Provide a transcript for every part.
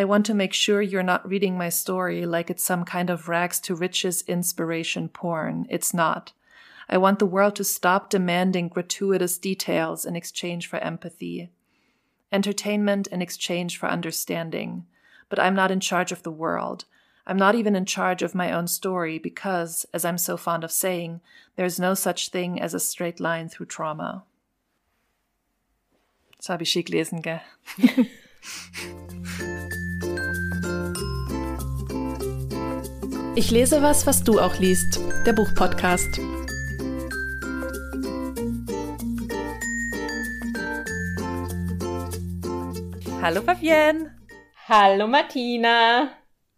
I want to make sure you're not reading my story like it's some kind of rags to riches inspiration porn. It's not. I want the world to stop demanding gratuitous details in exchange for empathy. Entertainment in exchange for understanding. But I'm not in charge of the world. I'm not even in charge of my own story because, as I'm so fond of saying, there's no such thing as a straight line through trauma. Das habe ich schick lesen, gell? Ich lese was, was du auch liest. Der Buchpodcast. Hallo Fabienne. Hallo Martina.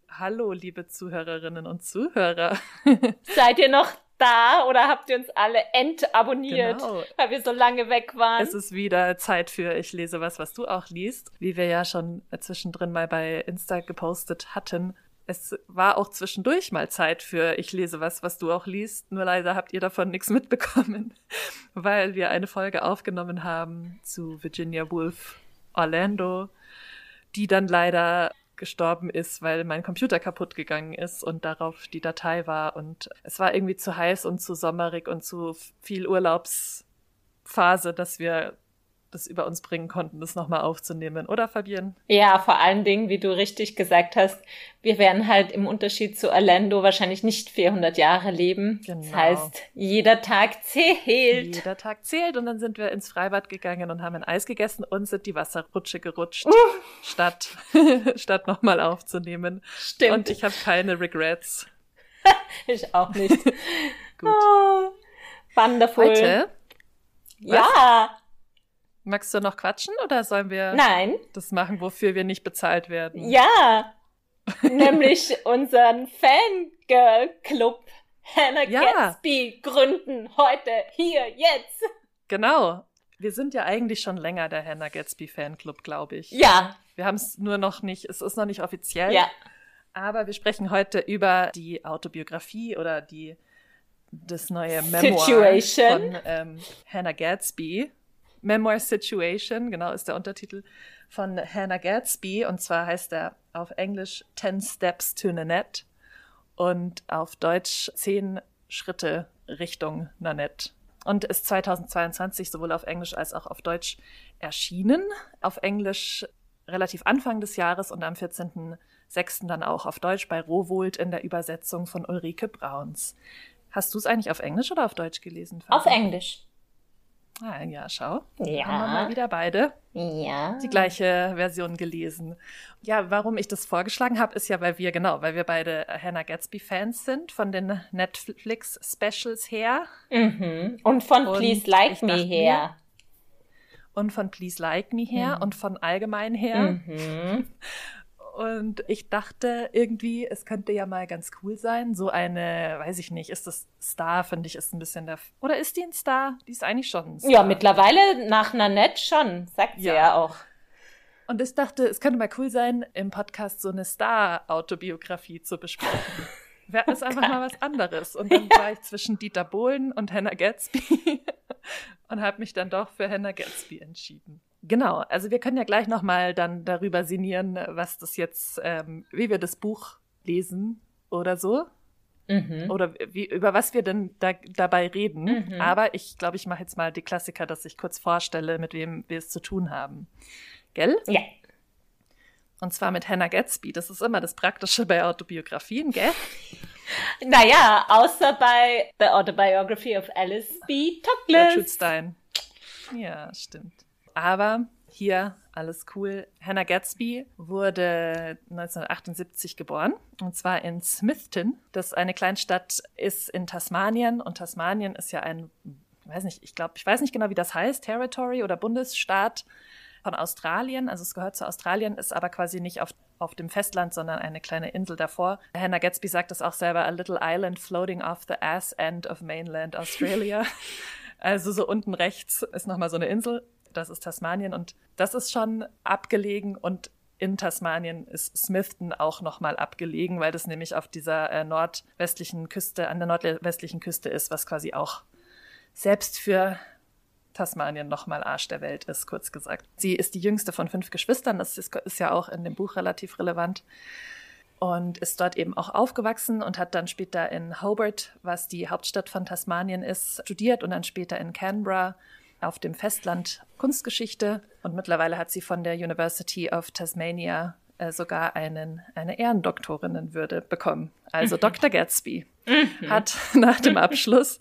Hallo liebe Zuhörerinnen und Zuhörer. Seid ihr noch da oder habt ihr uns alle entabonniert, genau. weil wir so lange weg waren? Es ist wieder Zeit für Ich lese was, was du auch liest. Wie wir ja schon zwischendrin mal bei Insta gepostet hatten. Es war auch zwischendurch mal Zeit für Ich lese was, was du auch liest. Nur leider habt ihr davon nichts mitbekommen, weil wir eine Folge aufgenommen haben zu Virginia Woolf Orlando, die dann leider gestorben ist, weil mein Computer kaputt gegangen ist und darauf die Datei war. Und es war irgendwie zu heiß und zu sommerig und zu viel Urlaubsphase, dass wir das über uns bringen konnten, das nochmal aufzunehmen, oder Fabienne? Ja, vor allen Dingen, wie du richtig gesagt hast, wir werden halt im Unterschied zu Orlando wahrscheinlich nicht 400 Jahre leben. Genau. Das heißt, jeder Tag zählt. Jeder Tag zählt und dann sind wir ins Freibad gegangen und haben ein Eis gegessen und sind die Wasserrutsche gerutscht, uh. statt, statt nochmal aufzunehmen. Stimmt. Und ich habe keine Regrets. ich auch nicht. Gut. Oh, wonderful. Heute? Ja. Magst du noch quatschen oder sollen wir Nein. das machen, wofür wir nicht bezahlt werden? Ja. Nämlich unseren Fangirl Club Hannah ja. Gatsby gründen heute, hier, jetzt. Genau. Wir sind ja eigentlich schon länger der Hannah Gatsby Fanclub, glaube ich. Ja. Wir haben es nur noch nicht, es ist noch nicht offiziell. Ja. Aber wir sprechen heute über die Autobiografie oder die das neue Memoir Situation. von ähm, Hannah Gatsby. Memoir Situation, genau ist der Untertitel von Hannah Gadsby. Und zwar heißt er auf Englisch Ten Steps to Nanette und auf Deutsch Zehn Schritte Richtung Nanette. Und ist 2022 sowohl auf Englisch als auch auf Deutsch erschienen. Auf Englisch relativ Anfang des Jahres und am 14.06. dann auch auf Deutsch bei Rowold in der Übersetzung von Ulrike Brauns. Hast du es eigentlich auf Englisch oder auf Deutsch gelesen? Auf Englisch. Ah, ja, schau. Ja. Haben wir mal wieder beide ja. die gleiche Version gelesen. Ja, warum ich das vorgeschlagen habe, ist ja, weil wir, genau, weil wir beide Hannah Gatsby-Fans sind, von den Netflix-Specials her. Mhm. Und von und Please Like Me her. und von Please Like Me her mhm. und von allgemein her. Mhm. Und ich dachte irgendwie, es könnte ja mal ganz cool sein. So eine, weiß ich nicht, ist das Star, finde ich, ist ein bisschen der. Oder ist die ein Star? Die ist eigentlich schon ein Star. Ja, mittlerweile nach Nanette schon, sagt sie ja, ja auch. Und ich dachte, es könnte mal cool sein, im Podcast so eine Star-Autobiografie zu besprechen. Wäre es einfach mal was anderes. Und dann ja. war ich zwischen Dieter Bohlen und Hannah Gatsby und habe mich dann doch für Hannah Gatsby entschieden. Genau, also wir können ja gleich nochmal dann darüber sinnieren, was das jetzt, ähm, wie wir das Buch lesen oder so. Mhm. Oder wie, über was wir denn da, dabei reden. Mhm. Aber ich glaube, ich mache jetzt mal die Klassiker, dass ich kurz vorstelle, mit wem wir es zu tun haben. Gell? Ja. Und zwar mit Hannah Gatsby. Das ist immer das Praktische bei Autobiografien, gell? Naja, außer bei The Autobiography of Alice B. Toklas. Gertrude Stein. Ja, stimmt. Aber hier alles cool. Hannah Gatsby wurde 1978 geboren und zwar in Smithton. Das eine Kleinstadt ist in Tasmanien und Tasmanien ist ja ein, weiß nicht, ich glaube, ich weiß nicht genau, wie das heißt, Territory oder Bundesstaat von Australien. Also es gehört zu Australien, ist aber quasi nicht auf, auf dem Festland, sondern eine kleine Insel davor. Hannah Gatsby sagt das auch selber, a little island floating off the ass end of mainland Australia. Also so unten rechts ist nochmal so eine Insel das ist Tasmanien und das ist schon abgelegen und in Tasmanien ist Smithton auch nochmal abgelegen, weil das nämlich auf dieser äh, nordwestlichen Küste, an der nordwestlichen Küste ist, was quasi auch selbst für Tasmanien nochmal Arsch der Welt ist, kurz gesagt. Sie ist die jüngste von fünf Geschwistern, das ist, ist ja auch in dem Buch relativ relevant. Und ist dort eben auch aufgewachsen und hat dann später in Hobart, was die Hauptstadt von Tasmanien ist, studiert und dann später in Canberra auf dem Festland Kunstgeschichte und mittlerweile hat sie von der University of Tasmania äh, sogar einen, eine Ehrendoktorinnenwürde bekommen. Also Dr. Gatsby mhm. hat nach dem Abschluss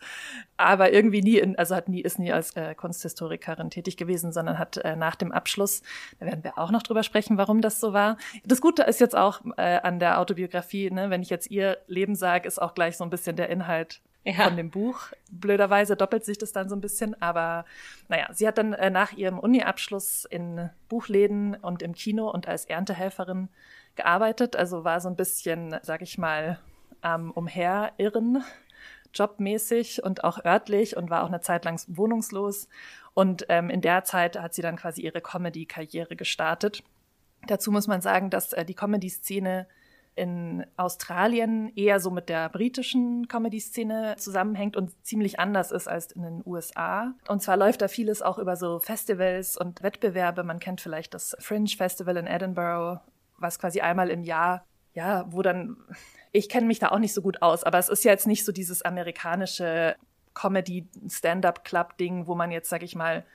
aber irgendwie nie, in, also hat nie, ist nie als äh, Kunsthistorikerin tätig gewesen, sondern hat äh, nach dem Abschluss, da werden wir auch noch drüber sprechen, warum das so war. Das Gute ist jetzt auch äh, an der Autobiografie, ne, wenn ich jetzt ihr Leben sage, ist auch gleich so ein bisschen der Inhalt ja. von dem Buch. Blöderweise doppelt sich das dann so ein bisschen, aber naja, sie hat dann äh, nach ihrem Uni-Abschluss in Buchläden und im Kino und als Erntehelferin gearbeitet, also war so ein bisschen, sag ich mal, am Umherirren, jobmäßig und auch örtlich und war auch eine Zeit lang wohnungslos. Und ähm, in der Zeit hat sie dann quasi ihre Comedy-Karriere gestartet. Dazu muss man sagen, dass äh, die Comedy-Szene in Australien eher so mit der britischen Comedy-Szene zusammenhängt und ziemlich anders ist als in den USA. Und zwar läuft da vieles auch über so Festivals und Wettbewerbe. Man kennt vielleicht das Fringe Festival in Edinburgh, was quasi einmal im Jahr, ja, wo dann, ich kenne mich da auch nicht so gut aus, aber es ist ja jetzt nicht so dieses amerikanische Comedy-Stand-up-Club-Ding, wo man jetzt, sag ich mal,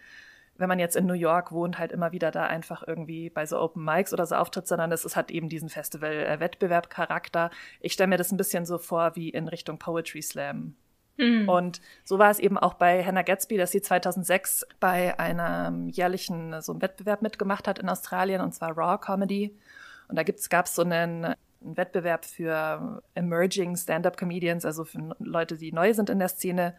wenn man jetzt in New York wohnt, halt immer wieder da einfach irgendwie bei so Open Mics oder so auftritt, sondern es hat eben diesen Festival-Wettbewerb-Charakter. Ich stelle mir das ein bisschen so vor wie in Richtung Poetry Slam. Mhm. Und so war es eben auch bei Hannah Gatsby, dass sie 2006 bei einem jährlichen so einem Wettbewerb mitgemacht hat in Australien, und zwar Raw Comedy. Und da gab es so einen, einen Wettbewerb für Emerging Stand-up Comedians, also für Leute, die neu sind in der Szene,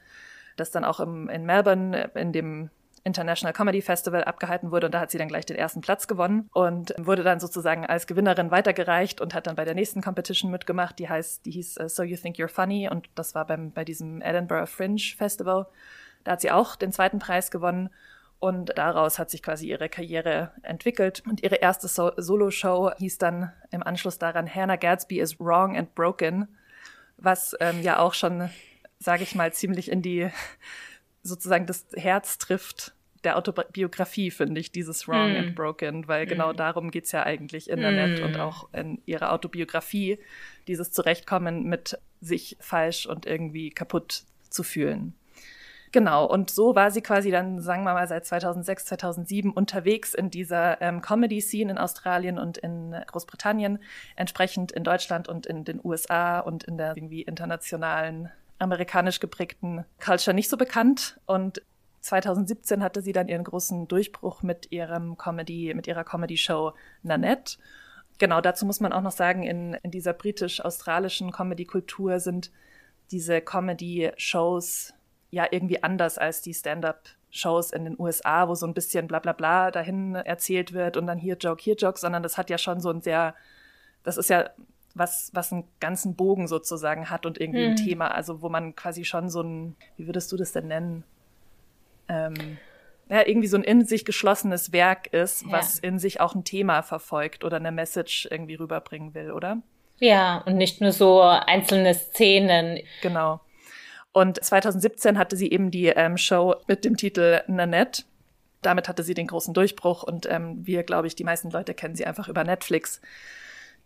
das dann auch im, in Melbourne in dem International Comedy Festival abgehalten wurde und da hat sie dann gleich den ersten Platz gewonnen und wurde dann sozusagen als Gewinnerin weitergereicht und hat dann bei der nächsten Competition mitgemacht, die heißt, die hieß uh, So You Think You're Funny und das war beim, bei diesem Edinburgh Fringe Festival. Da hat sie auch den zweiten Preis gewonnen und daraus hat sich quasi ihre Karriere entwickelt. Und ihre erste so Solo-Show hieß dann im Anschluss daran Hannah Gadsby is Wrong and Broken, was ähm, ja auch schon, sage ich mal, ziemlich in die sozusagen das Herz trifft der Autobiografie, finde ich, dieses Wrong mm. and Broken, weil mm. genau darum geht's ja eigentlich in Annette mm. und auch in ihrer Autobiografie, dieses Zurechtkommen mit sich falsch und irgendwie kaputt zu fühlen. Genau, und so war sie quasi dann, sagen wir mal, seit 2006, 2007 unterwegs in dieser ähm, Comedy-Scene in Australien und in Großbritannien, entsprechend in Deutschland und in den USA und in der irgendwie internationalen amerikanisch geprägten Culture nicht so bekannt. Und 2017 hatte sie dann ihren großen Durchbruch mit ihrem Comedy, mit ihrer Comedy-Show Nanette. Genau, dazu muss man auch noch sagen, in, in dieser britisch-australischen Comedy-Kultur sind diese Comedy-Shows ja irgendwie anders als die Stand-up-Shows in den USA, wo so ein bisschen bla bla bla dahin erzählt wird und dann hier Joke, hier Joke, sondern das hat ja schon so ein sehr, das ist ja was, was einen ganzen Bogen sozusagen hat und irgendwie hm. ein Thema, also wo man quasi schon so ein, wie würdest du das denn nennen? Ähm, ja, irgendwie so ein in sich geschlossenes Werk ist, ja. was in sich auch ein Thema verfolgt oder eine Message irgendwie rüberbringen will, oder? Ja, und nicht nur so einzelne Szenen. Genau. Und 2017 hatte sie eben die ähm, Show mit dem Titel Nanette. Damit hatte sie den großen Durchbruch und ähm, wir, glaube ich, die meisten Leute kennen sie einfach über Netflix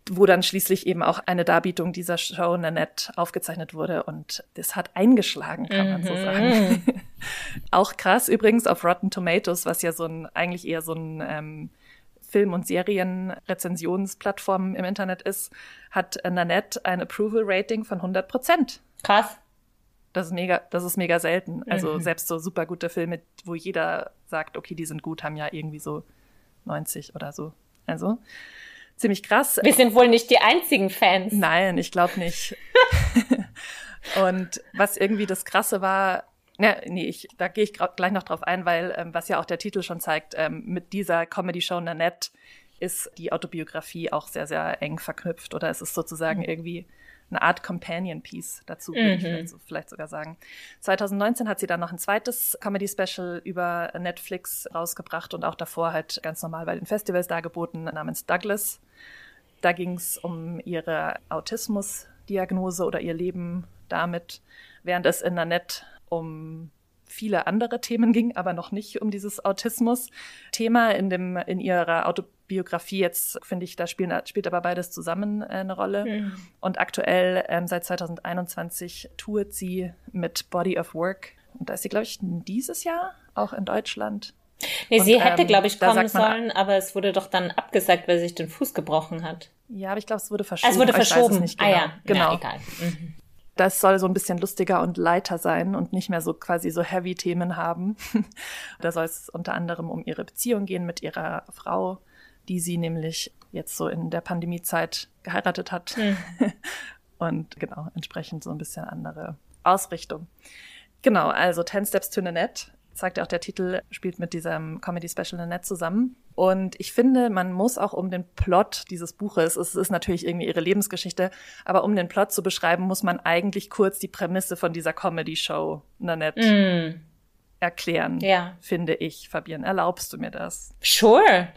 wo dann schließlich eben auch eine Darbietung dieser Show Nanette aufgezeichnet wurde und das hat eingeschlagen, kann man so mhm. sagen. auch krass übrigens auf Rotten Tomatoes, was ja so ein eigentlich eher so ein ähm, Film- und Serienrezensionsplattform im Internet ist, hat Nanette ein Approval-Rating von 100 Prozent. Krass. Das ist mega, das ist mega selten. Also mhm. selbst so super gute Filme, wo jeder sagt, okay, die sind gut, haben ja irgendwie so 90 oder so. Also ziemlich krass. Wir sind wohl nicht die einzigen Fans. Nein, ich glaube nicht. und was irgendwie das Krasse war, ja, nee, ich, da gehe ich gleich noch drauf ein, weil ähm, was ja auch der Titel schon zeigt, ähm, mit dieser Comedy-Show Nanette ist die Autobiografie auch sehr, sehr eng verknüpft oder es ist sozusagen mhm. irgendwie eine Art Companion Piece dazu, würde mhm. ich vielleicht, so, vielleicht, sogar sagen. 2019 hat sie dann noch ein zweites Comedy Special über Netflix rausgebracht und auch davor halt ganz normal bei den Festivals dargeboten namens Douglas. Da ging es um ihre Autismusdiagnose oder ihr Leben damit, während es in Nanette um viele andere Themen ging, aber noch nicht um dieses Autismus-Thema. In dem, in ihrer Autobiografie jetzt, finde ich, da spielen, spielt aber beides zusammen äh, eine Rolle. Mhm. Und aktuell, ähm, seit 2021, tourt sie mit Body of Work. Und da ist sie, glaube ich, dieses Jahr auch in Deutschland. Nee, und, sie hätte, ähm, glaube ich, kommen sollen, aber es wurde doch dann abgesagt, weil sie sich den Fuß gebrochen hat. Ja, aber ich glaube, es wurde verschoben. Es wurde verschoben. Genau. Ah ja, genau. Ja, egal. Mhm das soll so ein bisschen lustiger und leiter sein und nicht mehr so quasi so heavy Themen haben. da soll es unter anderem um ihre Beziehung gehen mit ihrer Frau, die sie nämlich jetzt so in der Pandemiezeit geheiratet hat. Mhm. und genau, entsprechend so ein bisschen andere Ausrichtung. Genau, also 10 Steps to Nanette zeigt ja auch der Titel, spielt mit diesem Comedy-Special Nanette zusammen. Und ich finde, man muss auch um den Plot dieses Buches, es ist natürlich irgendwie ihre Lebensgeschichte, aber um den Plot zu beschreiben, muss man eigentlich kurz die Prämisse von dieser Comedy-Show Nanette mm. erklären, ja. finde ich. Fabian, erlaubst du mir das? Sure.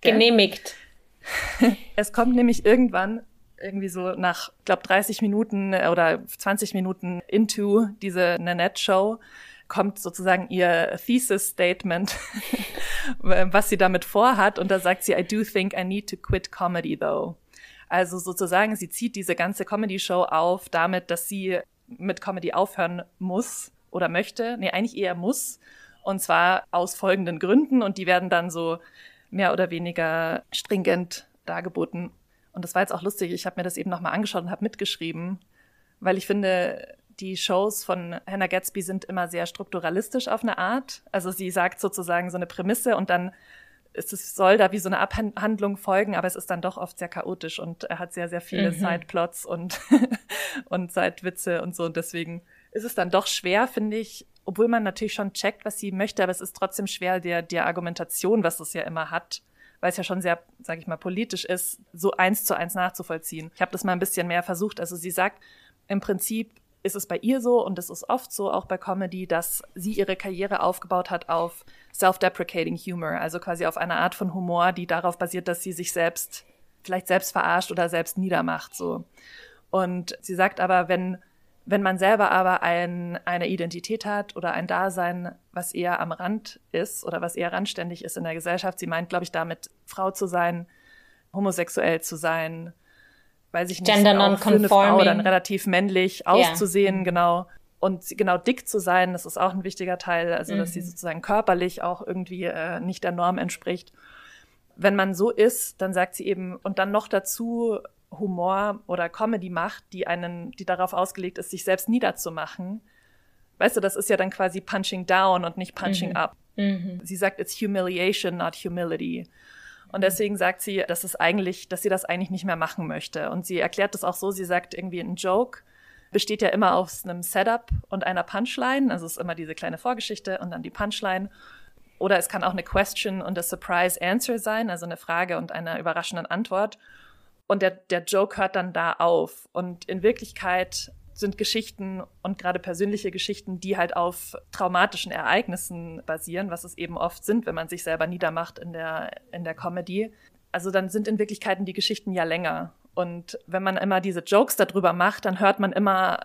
Genehmigt. es kommt nämlich irgendwann irgendwie so nach, glaube 30 Minuten oder 20 Minuten into diese Nanette-Show kommt sozusagen ihr Thesis-Statement, was sie damit vorhat. Und da sagt sie, I do think I need to quit comedy though. Also sozusagen, sie zieht diese ganze Comedy-Show auf damit, dass sie mit Comedy aufhören muss oder möchte. Nee, eigentlich eher muss. Und zwar aus folgenden Gründen. Und die werden dann so mehr oder weniger stringent dargeboten. Und das war jetzt auch lustig. Ich habe mir das eben nochmal angeschaut und habe mitgeschrieben, weil ich finde, die Shows von Hannah Gatsby sind immer sehr strukturalistisch auf eine Art. Also sie sagt sozusagen so eine Prämisse und dann ist es soll da wie so eine Abhandlung folgen, aber es ist dann doch oft sehr chaotisch und er hat sehr, sehr viele mhm. Sideplots und, und Sidewitze und so. Und deswegen ist es dann doch schwer, finde ich, obwohl man natürlich schon checkt, was sie möchte, aber es ist trotzdem schwer, der, der Argumentation, was es ja immer hat, weil es ja schon sehr, sage ich mal, politisch ist, so eins zu eins nachzuvollziehen. Ich habe das mal ein bisschen mehr versucht. Also sie sagt im Prinzip, ist es bei ihr so und es ist oft so auch bei Comedy, dass sie ihre Karriere aufgebaut hat auf self-deprecating Humor, also quasi auf einer Art von Humor, die darauf basiert, dass sie sich selbst vielleicht selbst verarscht oder selbst niedermacht so. Und sie sagt aber, wenn wenn man selber aber ein, eine Identität hat oder ein Dasein, was eher am Rand ist oder was eher randständig ist in der Gesellschaft, sie meint, glaube ich, damit Frau zu sein, homosexuell zu sein, weiß ich nicht, Gender auch für eine Frau dann relativ männlich auszusehen, yeah. genau. Und genau dick zu sein, das ist auch ein wichtiger Teil, also mhm. dass sie mhm. sozusagen körperlich auch irgendwie äh, nicht der Norm entspricht. Wenn man so ist, dann sagt sie eben, und dann noch dazu Humor oder Comedy macht, die einen, die darauf ausgelegt ist, sich selbst niederzumachen. Weißt du, das ist ja dann quasi punching down und nicht punching mhm. up. Mhm. Sie sagt, it's humiliation, not humility. Und deswegen sagt sie, dass es eigentlich, dass sie das eigentlich nicht mehr machen möchte. Und sie erklärt das auch so, sie sagt irgendwie ein Joke besteht ja immer aus einem Setup und einer Punchline. Also es ist immer diese kleine Vorgeschichte und dann die Punchline. Oder es kann auch eine Question und a Surprise Answer sein, also eine Frage und eine überraschende Antwort. Und der, der Joke hört dann da auf. Und in Wirklichkeit sind Geschichten und gerade persönliche Geschichten, die halt auf traumatischen Ereignissen basieren, was es eben oft sind, wenn man sich selber niedermacht in der, in der Comedy. Also dann sind in Wirklichkeiten die Geschichten ja länger. Und wenn man immer diese Jokes darüber macht, dann hört man immer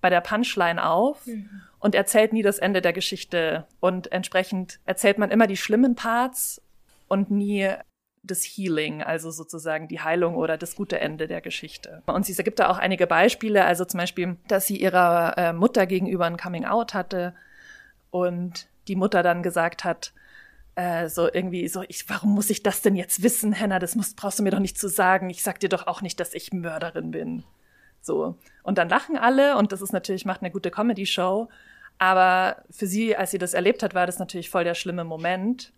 bei der Punchline auf mhm. und erzählt nie das Ende der Geschichte. Und entsprechend erzählt man immer die schlimmen Parts und nie das Healing, also sozusagen die Heilung oder das gute Ende der Geschichte. Und sie gibt da auch einige Beispiele, also zum Beispiel, dass sie ihrer äh, Mutter gegenüber ein Coming Out hatte und die Mutter dann gesagt hat, äh, so irgendwie so, ich, warum muss ich das denn jetzt wissen, Hannah? Das musst, brauchst du mir doch nicht zu sagen. Ich sag dir doch auch nicht, dass ich Mörderin bin. So. Und dann lachen alle und das ist natürlich, macht eine gute Comedy-Show. Aber für sie, als sie das erlebt hat, war das natürlich voll der schlimme Moment.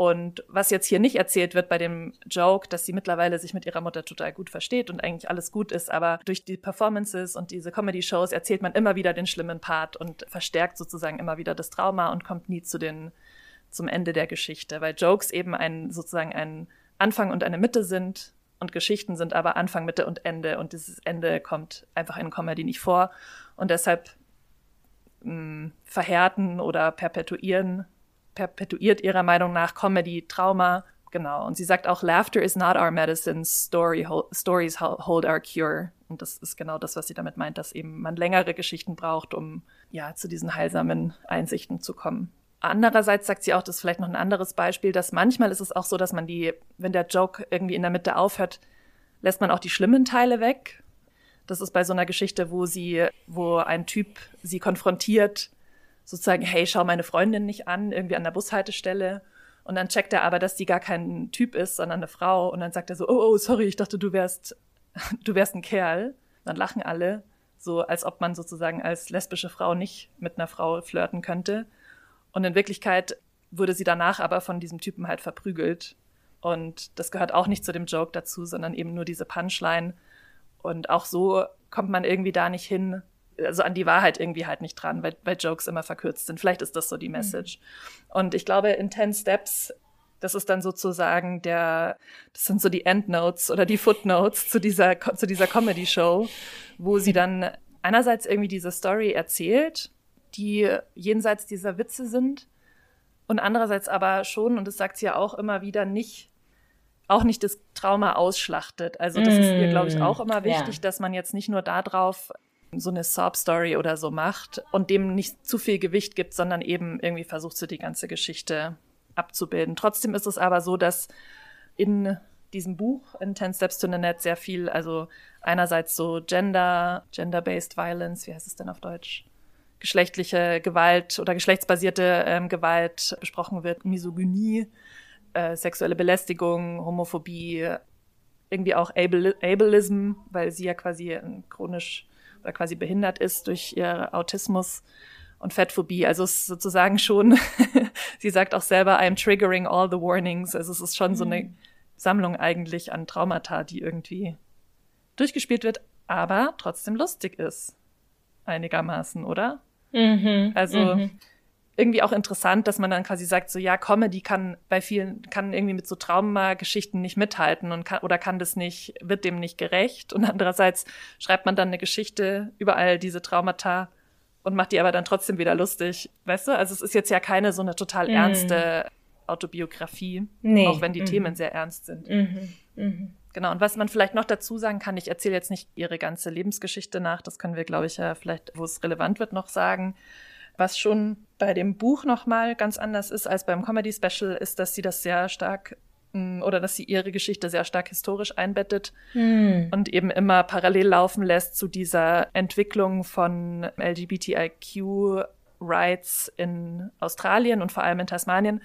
Und was jetzt hier nicht erzählt wird bei dem Joke, dass sie mittlerweile sich mit ihrer Mutter total gut versteht und eigentlich alles gut ist, aber durch die Performances und diese Comedy-Shows erzählt man immer wieder den schlimmen Part und verstärkt sozusagen immer wieder das Trauma und kommt nie zu den, zum Ende der Geschichte, weil Jokes eben ein, sozusagen ein Anfang und eine Mitte sind und Geschichten sind aber Anfang, Mitte und Ende. Und dieses Ende kommt einfach in Comedy nicht vor. Und deshalb mh, mm, verhärten oder perpetuieren perpetuiert ihrer Meinung nach Comedy Trauma, Genau. Und sie sagt auch, Laughter is not our medicine, story, stories hold our cure. Und das ist genau das, was sie damit meint, dass eben man längere Geschichten braucht, um ja zu diesen heilsamen Einsichten zu kommen. Andererseits sagt sie auch, das ist vielleicht noch ein anderes Beispiel, dass manchmal ist es auch so, dass man die, wenn der Joke irgendwie in der Mitte aufhört, lässt man auch die schlimmen Teile weg. Das ist bei so einer Geschichte, wo sie, wo ein Typ sie konfrontiert, sozusagen, hey, schau meine Freundin nicht an, irgendwie an der Bushaltestelle. Und dann checkt er aber, dass die gar kein Typ ist, sondern eine Frau. Und dann sagt er so, oh, oh, sorry, ich dachte, du wärst, du wärst ein Kerl. Dann lachen alle, so als ob man sozusagen als lesbische Frau nicht mit einer Frau flirten könnte. Und in Wirklichkeit wurde sie danach aber von diesem Typen halt verprügelt. Und das gehört auch nicht zu dem Joke dazu, sondern eben nur diese Punchline. Und auch so kommt man irgendwie da nicht hin, also an die Wahrheit irgendwie halt nicht dran, weil, weil Jokes immer verkürzt sind. Vielleicht ist das so die mhm. Message. Mhm. Und ich glaube, in 10 Steps, das ist dann sozusagen der, das sind so die Endnotes oder die Footnotes zu dieser, zu dieser Comedy-Show, wo sie dann einerseits irgendwie diese Story erzählt, die jenseits dieser Witze sind und andererseits aber schon, und das sagt sie ja auch immer wieder, nicht auch nicht das Trauma ausschlachtet. Also das ist ihr, glaube ich, auch immer wichtig, ja. dass man jetzt nicht nur darauf so eine Sob-Story oder so macht und dem nicht zu viel Gewicht gibt, sondern eben irgendwie versucht, so die ganze Geschichte abzubilden. Trotzdem ist es aber so, dass in diesem Buch, in 10 Steps to the Net, sehr viel, also einerseits so Gender, Gender-Based Violence, wie heißt es denn auf Deutsch? Geschlechtliche Gewalt oder geschlechtsbasierte ähm, Gewalt besprochen wird, Misogynie, äh, sexuelle Belästigung, Homophobie, irgendwie auch Ableism, weil sie ja quasi chronisch oder quasi behindert ist durch ihr Autismus und Fettphobie. Also es ist sozusagen schon, sie sagt auch selber, I'm triggering all the warnings. Also es ist schon mhm. so eine mhm. Sammlung eigentlich an Traumata, die irgendwie durchgespielt wird, aber trotzdem lustig ist. Einigermaßen, oder? Mhm. Also mhm irgendwie auch interessant, dass man dann quasi sagt, so ja, Comedy kann bei vielen, kann irgendwie mit so Traumageschichten nicht mithalten und kann, oder kann das nicht, wird dem nicht gerecht. Und andererseits schreibt man dann eine Geschichte über all diese Traumata und macht die aber dann trotzdem wieder lustig. Weißt du? Also es ist jetzt ja keine so eine total mhm. ernste Autobiografie, nee. auch wenn die mhm. Themen sehr ernst sind. Mhm. mhm. Genau, und was man vielleicht noch dazu sagen kann, ich erzähle jetzt nicht ihre ganze Lebensgeschichte nach, das können wir, glaube ich, ja vielleicht, wo es relevant wird, noch sagen. Was schon bei dem Buch nochmal ganz anders ist als beim Comedy Special, ist, dass sie das sehr stark mm, oder dass sie ihre Geschichte sehr stark historisch einbettet hm. und eben immer parallel laufen lässt zu dieser Entwicklung von LGBTIQ Rights in Australien und vor allem in Tasmanien,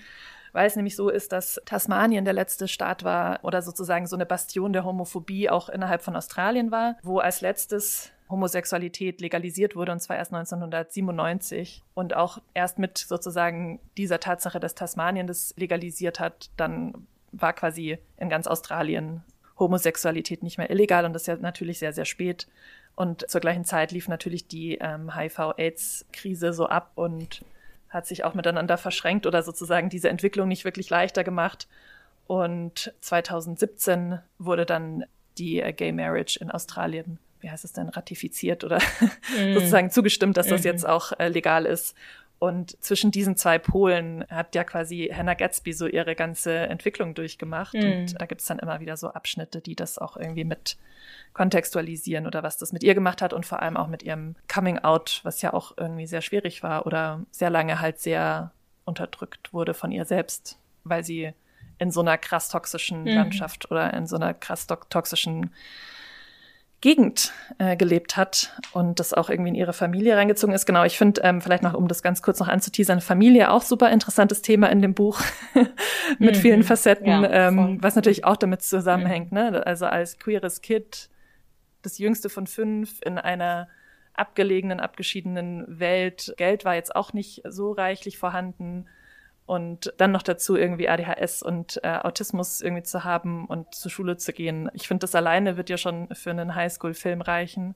weil es nämlich so ist, dass Tasmanien der letzte Staat war oder sozusagen so eine Bastion der Homophobie auch innerhalb von Australien war, wo als letztes Homosexualität legalisiert wurde, und zwar erst 1997. Und auch erst mit sozusagen dieser Tatsache, dass Tasmanien das legalisiert hat, dann war quasi in ganz Australien Homosexualität nicht mehr illegal und das ist ja natürlich sehr, sehr spät. Und zur gleichen Zeit lief natürlich die ähm, HIV-Aids-Krise so ab und hat sich auch miteinander verschränkt oder sozusagen diese Entwicklung nicht wirklich leichter gemacht. Und 2017 wurde dann die äh, Gay Marriage in Australien wie heißt es denn, ratifiziert oder mm. sozusagen zugestimmt, dass das mm. jetzt auch äh, legal ist. Und zwischen diesen zwei Polen hat ja quasi Hannah Gatsby so ihre ganze Entwicklung durchgemacht. Mm. Und da gibt es dann immer wieder so Abschnitte, die das auch irgendwie mit kontextualisieren oder was das mit ihr gemacht hat und vor allem auch mit ihrem Coming Out, was ja auch irgendwie sehr schwierig war oder sehr lange halt sehr unterdrückt wurde von ihr selbst, weil sie in so einer krass toxischen mhm. Landschaft oder in so einer krass toxischen Gegend äh, gelebt hat und das auch irgendwie in ihre Familie reingezogen ist. Genau, ich finde, ähm, vielleicht noch, um das ganz kurz noch anzuteasern, Familie auch super interessantes Thema in dem Buch mit mhm. vielen Facetten, ja, ähm, was natürlich auch damit zusammenhängt. Mhm. Ne? Also als queeres Kind, das jüngste von fünf in einer abgelegenen, abgeschiedenen Welt. Geld war jetzt auch nicht so reichlich vorhanden und dann noch dazu irgendwie ADHS und äh, Autismus irgendwie zu haben und zur Schule zu gehen. Ich finde, das alleine wird ja schon für einen Highschool-Film reichen.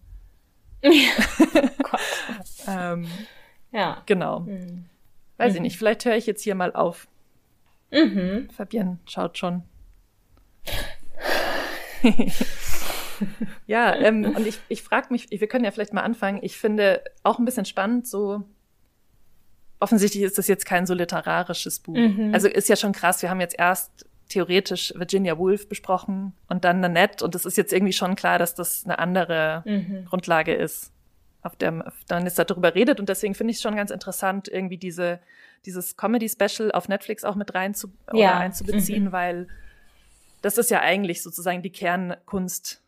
ähm, ja. Genau. Mhm. Weiß ich nicht, vielleicht höre ich jetzt hier mal auf. Mhm. Fabienne schaut schon. ja, ähm, und ich, ich frage mich, wir können ja vielleicht mal anfangen. Ich finde auch ein bisschen spannend, so offensichtlich ist das jetzt kein so literarisches Buch. Mhm. Also ist ja schon krass, wir haben jetzt erst theoretisch Virginia Woolf besprochen und dann Nanette. Und es ist jetzt irgendwie schon klar, dass das eine andere mhm. Grundlage ist, auf der dann ist darüber redet. Und deswegen finde ich es schon ganz interessant, irgendwie diese, dieses Comedy-Special auf Netflix auch mit rein zu, ja. einzubeziehen, mhm. weil das ist ja eigentlich sozusagen die Kernkunst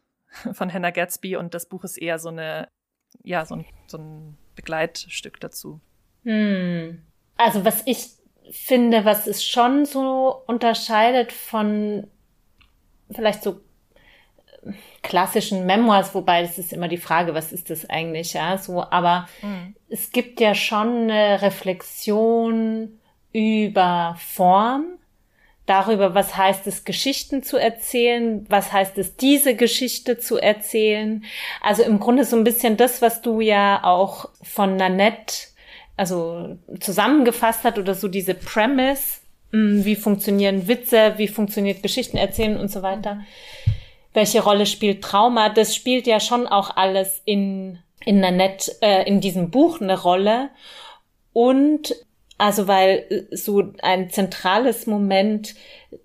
von Hannah Gatsby und das Buch ist eher so eine, ja, so ein, so ein Begleitstück dazu. Hm. Also was ich finde, was es schon so unterscheidet von vielleicht so klassischen Memoirs, wobei das ist immer die Frage, was ist das eigentlich, ja, so, aber mhm. es gibt ja schon eine Reflexion über Form, darüber, was heißt es, Geschichten zu erzählen, was heißt es, diese Geschichte zu erzählen. Also im Grunde so ein bisschen das, was du ja auch von Nanette also zusammengefasst hat oder so diese Premise, hm, wie funktionieren Witze, wie funktioniert Geschichten erzählen und so weiter. Welche Rolle spielt Trauma? Das spielt ja schon auch alles in in Nanette, äh, in diesem Buch eine Rolle. Und also weil so ein zentrales Moment,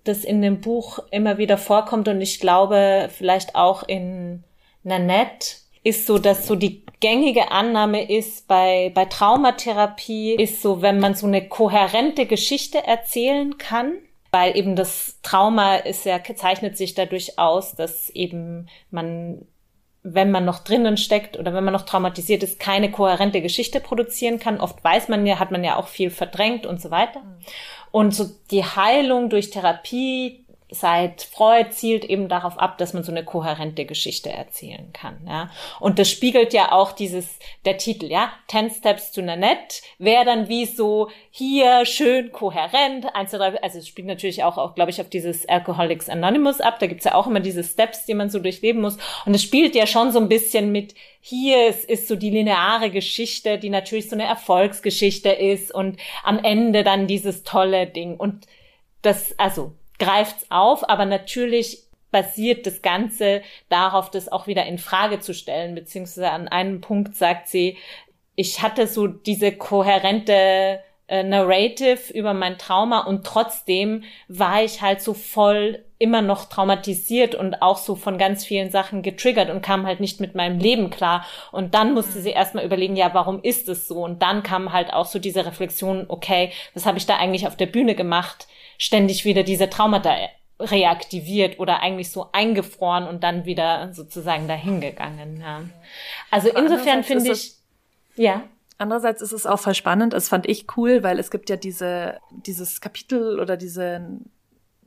das in dem Buch immer wieder vorkommt und ich glaube vielleicht auch in Nanette, ist so, dass so die gängige Annahme ist bei, bei Traumatherapie, ist so, wenn man so eine kohärente Geschichte erzählen kann, weil eben das Trauma ist ja, zeichnet sich dadurch aus, dass eben man wenn man noch drinnen steckt oder wenn man noch traumatisiert ist, keine kohärente Geschichte produzieren kann. Oft weiß man ja, hat man ja auch viel verdrängt und so weiter. Mhm. Und so die Heilung durch Therapie, seit Freud zielt eben darauf ab, dass man so eine kohärente Geschichte erzählen kann, ja. Und das spiegelt ja auch dieses, der Titel, ja, Ten Steps to Nanette, wäre dann wie so hier schön kohärent, eins, zwei, drei, also es spielt natürlich auch, auch glaube ich, auf dieses Alcoholics Anonymous ab, da gibt's ja auch immer diese Steps, die man so durchleben muss. Und es spielt ja schon so ein bisschen mit, hier ist, ist so die lineare Geschichte, die natürlich so eine Erfolgsgeschichte ist und am Ende dann dieses tolle Ding. Und das, also, greift's auf, aber natürlich basiert das Ganze darauf, das auch wieder in Frage zu stellen, beziehungsweise an einem Punkt sagt sie, ich hatte so diese kohärente äh, Narrative über mein Trauma und trotzdem war ich halt so voll immer noch traumatisiert und auch so von ganz vielen Sachen getriggert und kam halt nicht mit meinem Leben klar. Und dann musste sie erstmal überlegen, ja, warum ist es so? Und dann kam halt auch so diese Reflexion, okay, was habe ich da eigentlich auf der Bühne gemacht? Ständig wieder diese Traumata reaktiviert oder eigentlich so eingefroren und dann wieder sozusagen dahingegangen. Ja. Also Aber insofern finde ich, ja. Andererseits ist es auch voll spannend. Das fand ich cool, weil es gibt ja diese, dieses Kapitel oder diese,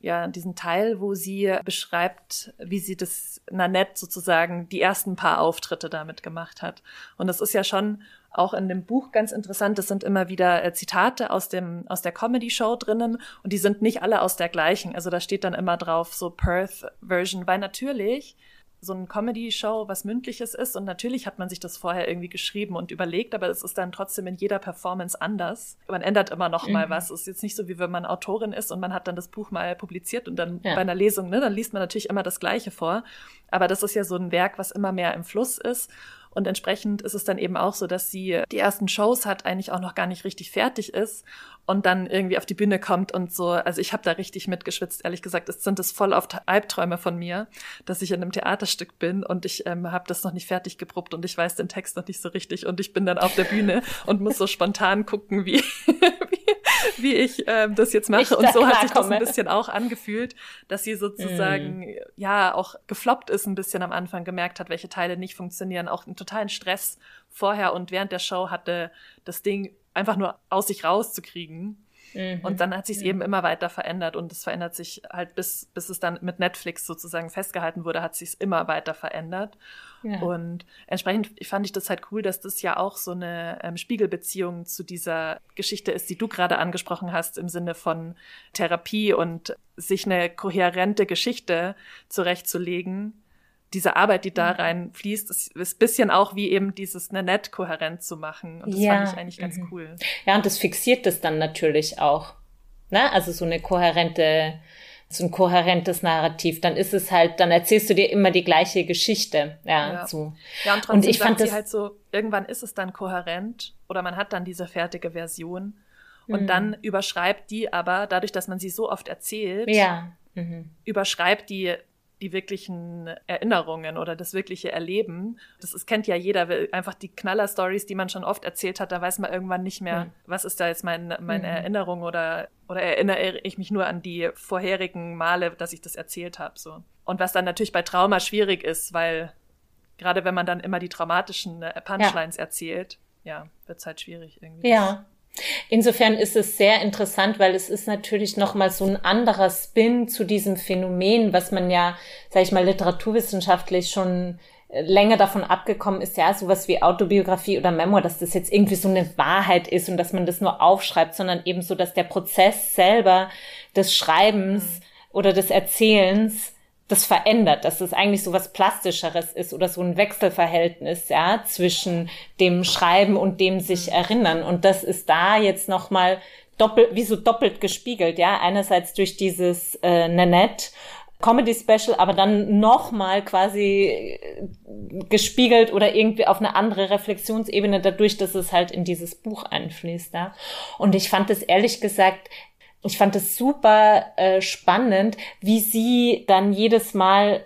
ja, diesen Teil, wo sie beschreibt, wie sie das Nanette sozusagen die ersten paar Auftritte damit gemacht hat. Und das ist ja schon auch in dem Buch ganz interessant. Das sind immer wieder äh, Zitate aus dem aus der Comedy Show drinnen und die sind nicht alle aus der gleichen. Also da steht dann immer drauf so Perth Version, weil natürlich so ein Comedy-Show was Mündliches ist und natürlich hat man sich das vorher irgendwie geschrieben und überlegt, aber es ist dann trotzdem in jeder Performance anders. Man ändert immer noch mal mhm. was. Es ist jetzt nicht so, wie wenn man Autorin ist und man hat dann das Buch mal publiziert und dann ja. bei einer Lesung, ne, dann liest man natürlich immer das Gleiche vor. Aber das ist ja so ein Werk, was immer mehr im Fluss ist und entsprechend ist es dann eben auch so, dass sie die ersten Shows hat, eigentlich auch noch gar nicht richtig fertig ist und dann irgendwie auf die Bühne kommt und so. Also ich habe da richtig mitgeschwitzt, ehrlich gesagt. Es sind es voll oft Albträume von mir, dass ich in einem Theaterstück bin und ich ähm, habe das noch nicht fertig geprobt und ich weiß den Text noch nicht so richtig und ich bin dann auf der Bühne und muss so spontan gucken, wie, wie wie ich ähm, das jetzt mache. und so hat sich das ein bisschen auch angefühlt, dass sie sozusagen mm. ja auch gefloppt ist ein bisschen am Anfang, gemerkt hat, welche Teile nicht funktionieren, auch einen totalen Stress vorher und während der Show hatte, das Ding einfach nur aus sich rauszukriegen. Mhm. Und dann hat sich es eben immer weiter verändert und es verändert sich halt bis, bis es dann mit Netflix sozusagen festgehalten wurde, hat sich es immer weiter verändert. Ja. Und entsprechend fand ich das halt cool, dass das ja auch so eine ähm, Spiegelbeziehung zu dieser Geschichte ist, die du gerade angesprochen hast, im Sinne von Therapie und sich eine kohärente Geschichte zurechtzulegen diese Arbeit, die da mhm. reinfließt, ist, ist bisschen auch wie eben dieses Nanette kohärent zu machen. Und das ja. fand ich eigentlich ganz mhm. cool. Ja, und das fixiert das dann natürlich auch. Ne? Also so eine kohärente, so ein kohärentes Narrativ. Dann ist es halt, dann erzählst du dir immer die gleiche Geschichte. Ja, ja. so. Ja, und trotzdem und ich fand sie halt so, irgendwann ist es dann kohärent oder man hat dann diese fertige Version. Und mhm. dann überschreibt die aber, dadurch, dass man sie so oft erzählt, ja mhm. überschreibt die die wirklichen Erinnerungen oder das wirkliche Erleben. Das ist, kennt ja jeder, einfach die Knaller-Stories, die man schon oft erzählt hat, da weiß man irgendwann nicht mehr, mhm. was ist da jetzt mein, meine mhm. Erinnerung oder, oder erinnere ich mich nur an die vorherigen Male, dass ich das erzählt habe. So. Und was dann natürlich bei Trauma schwierig ist, weil gerade wenn man dann immer die traumatischen äh, Punchlines ja. erzählt, ja, wird es halt schwierig irgendwie. Ja, Insofern ist es sehr interessant, weil es ist natürlich nochmal so ein anderer Spin zu diesem Phänomen, was man ja, sag ich mal, literaturwissenschaftlich schon äh, länger davon abgekommen ist, ja, sowas wie Autobiografie oder Memoir, dass das jetzt irgendwie so eine Wahrheit ist und dass man das nur aufschreibt, sondern eben so, dass der Prozess selber des Schreibens mhm. oder des Erzählens das verändert, dass es eigentlich so was Plastischeres ist oder so ein Wechselverhältnis, ja, zwischen dem Schreiben und dem sich mhm. erinnern. Und das ist da jetzt nochmal doppelt, wie so doppelt gespiegelt, ja. Einerseits durch dieses äh, Nanette Comedy Special, aber dann nochmal quasi äh, gespiegelt oder irgendwie auf eine andere Reflexionsebene dadurch, dass es halt in dieses Buch einfließt, ja. Und ich fand es ehrlich gesagt ich fand es super äh, spannend, wie sie dann jedes Mal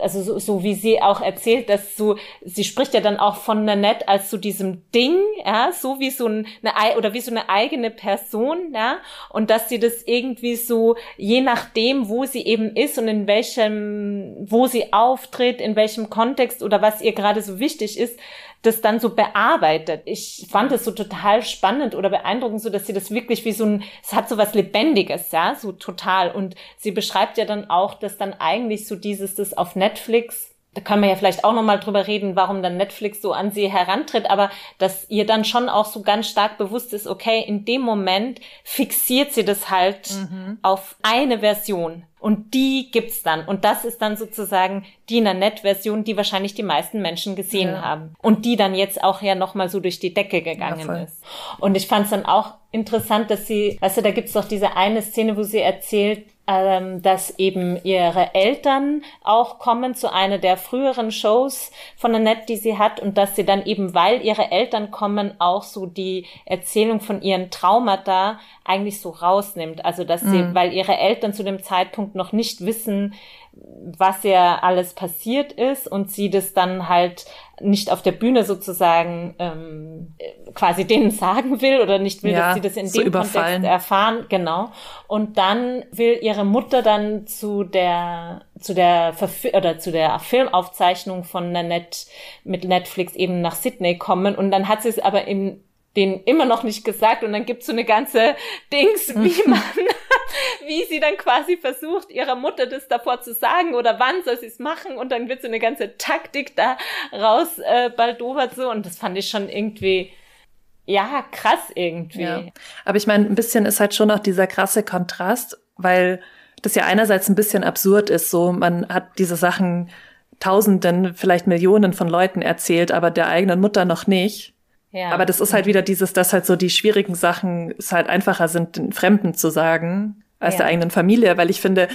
also so, so wie sie auch erzählt, dass so, sie spricht ja dann auch von Nanette als so diesem Ding, ja, so wie so ein, eine, oder wie so eine eigene Person, ja, und dass sie das irgendwie so, je nachdem, wo sie eben ist und in welchem, wo sie auftritt, in welchem Kontext oder was ihr gerade so wichtig ist, das dann so bearbeitet. Ich fand es so total spannend oder beeindruckend, so dass sie das wirklich wie so ein, es hat so was Lebendiges, ja, so total. Und sie beschreibt ja dann auch, dass dann eigentlich so dieses, das auf Netflix da können wir ja vielleicht auch nochmal drüber reden, warum dann Netflix so an sie herantritt, aber dass ihr dann schon auch so ganz stark bewusst ist, okay, in dem Moment fixiert sie das halt mhm. auf eine Version. Und die gibt's dann. Und das ist dann sozusagen die Nanette-Version, die wahrscheinlich die meisten Menschen gesehen ja. haben. Und die dann jetzt auch ja nochmal so durch die Decke gegangen ja, ist. Und ich fand es dann auch interessant, dass sie, weißt du, da gibt's doch diese eine Szene, wo sie erzählt, ähm, dass eben ihre Eltern auch kommen zu einer der früheren Shows von Annette, die sie hat und dass sie dann eben, weil ihre Eltern kommen, auch so die Erzählung von ihren Traumata eigentlich so rausnimmt. Also dass sie, mhm. weil ihre Eltern zu dem Zeitpunkt noch nicht wissen, was ja alles passiert ist und sie das dann halt nicht auf der Bühne sozusagen ähm, quasi denen sagen will oder nicht will, ja, dass sie das in so dem überfallen. Kontext erfahren, genau. Und dann will ihre Mutter dann zu der zu der Verf oder zu der Filmaufzeichnung von Nanette mit Netflix eben nach Sydney kommen und dann hat sie es aber im den immer noch nicht gesagt und dann gibt's so eine ganze Dings, wie man, wie sie dann quasi versucht, ihrer Mutter das davor zu sagen oder wann soll sie es machen und dann wird so eine ganze Taktik da raus äh, baldowert so und das fand ich schon irgendwie ja krass irgendwie. Ja. Aber ich meine, ein bisschen ist halt schon noch dieser krasse Kontrast, weil das ja einerseits ein bisschen absurd ist, so man hat diese Sachen Tausenden, vielleicht Millionen von Leuten erzählt, aber der eigenen Mutter noch nicht. Ja. Aber das ist halt wieder dieses, dass halt so die schwierigen Sachen es halt einfacher sind, den Fremden zu sagen, als ja. der eigenen Familie, weil ich finde,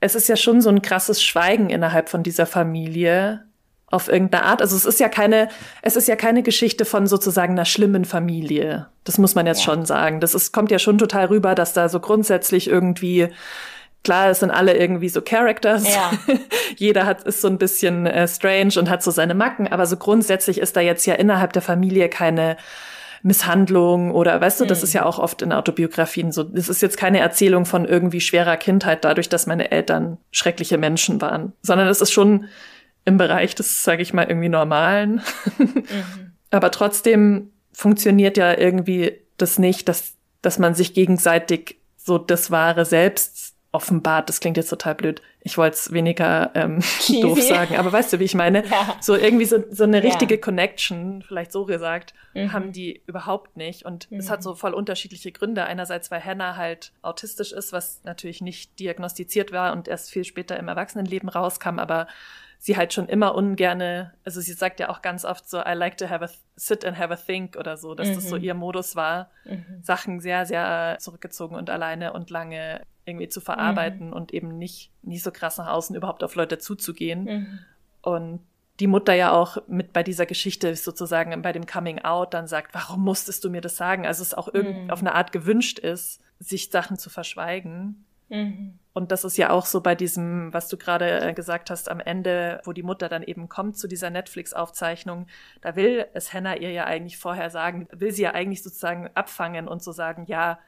es ist ja schon so ein krasses Schweigen innerhalb von dieser Familie auf irgendeine Art. Also es ist ja keine, es ist ja keine Geschichte von sozusagen einer schlimmen Familie. Das muss man jetzt ja. schon sagen. Das ist, kommt ja schon total rüber, dass da so grundsätzlich irgendwie klar, es sind alle irgendwie so Characters. Ja. Jeder hat, ist so ein bisschen äh, strange und hat so seine Macken, aber so grundsätzlich ist da jetzt ja innerhalb der Familie keine Misshandlung oder weißt du, das ist ja auch oft in Autobiografien so. Das ist jetzt keine Erzählung von irgendwie schwerer Kindheit dadurch, dass meine Eltern schreckliche Menschen waren, sondern es ist schon im Bereich des, sage ich mal, irgendwie normalen. mhm. Aber trotzdem funktioniert ja irgendwie das nicht, dass dass man sich gegenseitig so das wahre Selbst offenbart. Das klingt jetzt total blöd. Ich wollte es weniger ähm, doof sagen, aber weißt du, wie ich meine? Ja. So irgendwie so, so eine richtige ja. Connection, vielleicht so gesagt, mhm. haben die überhaupt nicht. Und mhm. es hat so voll unterschiedliche Gründe. Einerseits, weil Hannah halt autistisch ist, was natürlich nicht diagnostiziert war und erst viel später im Erwachsenenleben rauskam, aber sie halt schon immer ungerne, also sie sagt ja auch ganz oft so, I like to have a sit and have a think oder so, dass mhm. das so mhm. ihr Modus war, mhm. Sachen sehr, sehr zurückgezogen und alleine und lange irgendwie zu verarbeiten mhm. und eben nicht, nicht so krass nach außen überhaupt auf Leute zuzugehen. Mhm. Und die Mutter ja auch mit bei dieser Geschichte sozusagen bei dem Coming Out dann sagt, warum musstest du mir das sagen? Also es auch irgend mhm. auf eine Art gewünscht ist, sich Sachen zu verschweigen. Mhm. Und das ist ja auch so bei diesem, was du gerade äh, gesagt hast, am Ende, wo die Mutter dann eben kommt zu dieser Netflix-Aufzeichnung, da will es Hannah ihr ja eigentlich vorher sagen, will sie ja eigentlich sozusagen abfangen und so sagen, ja,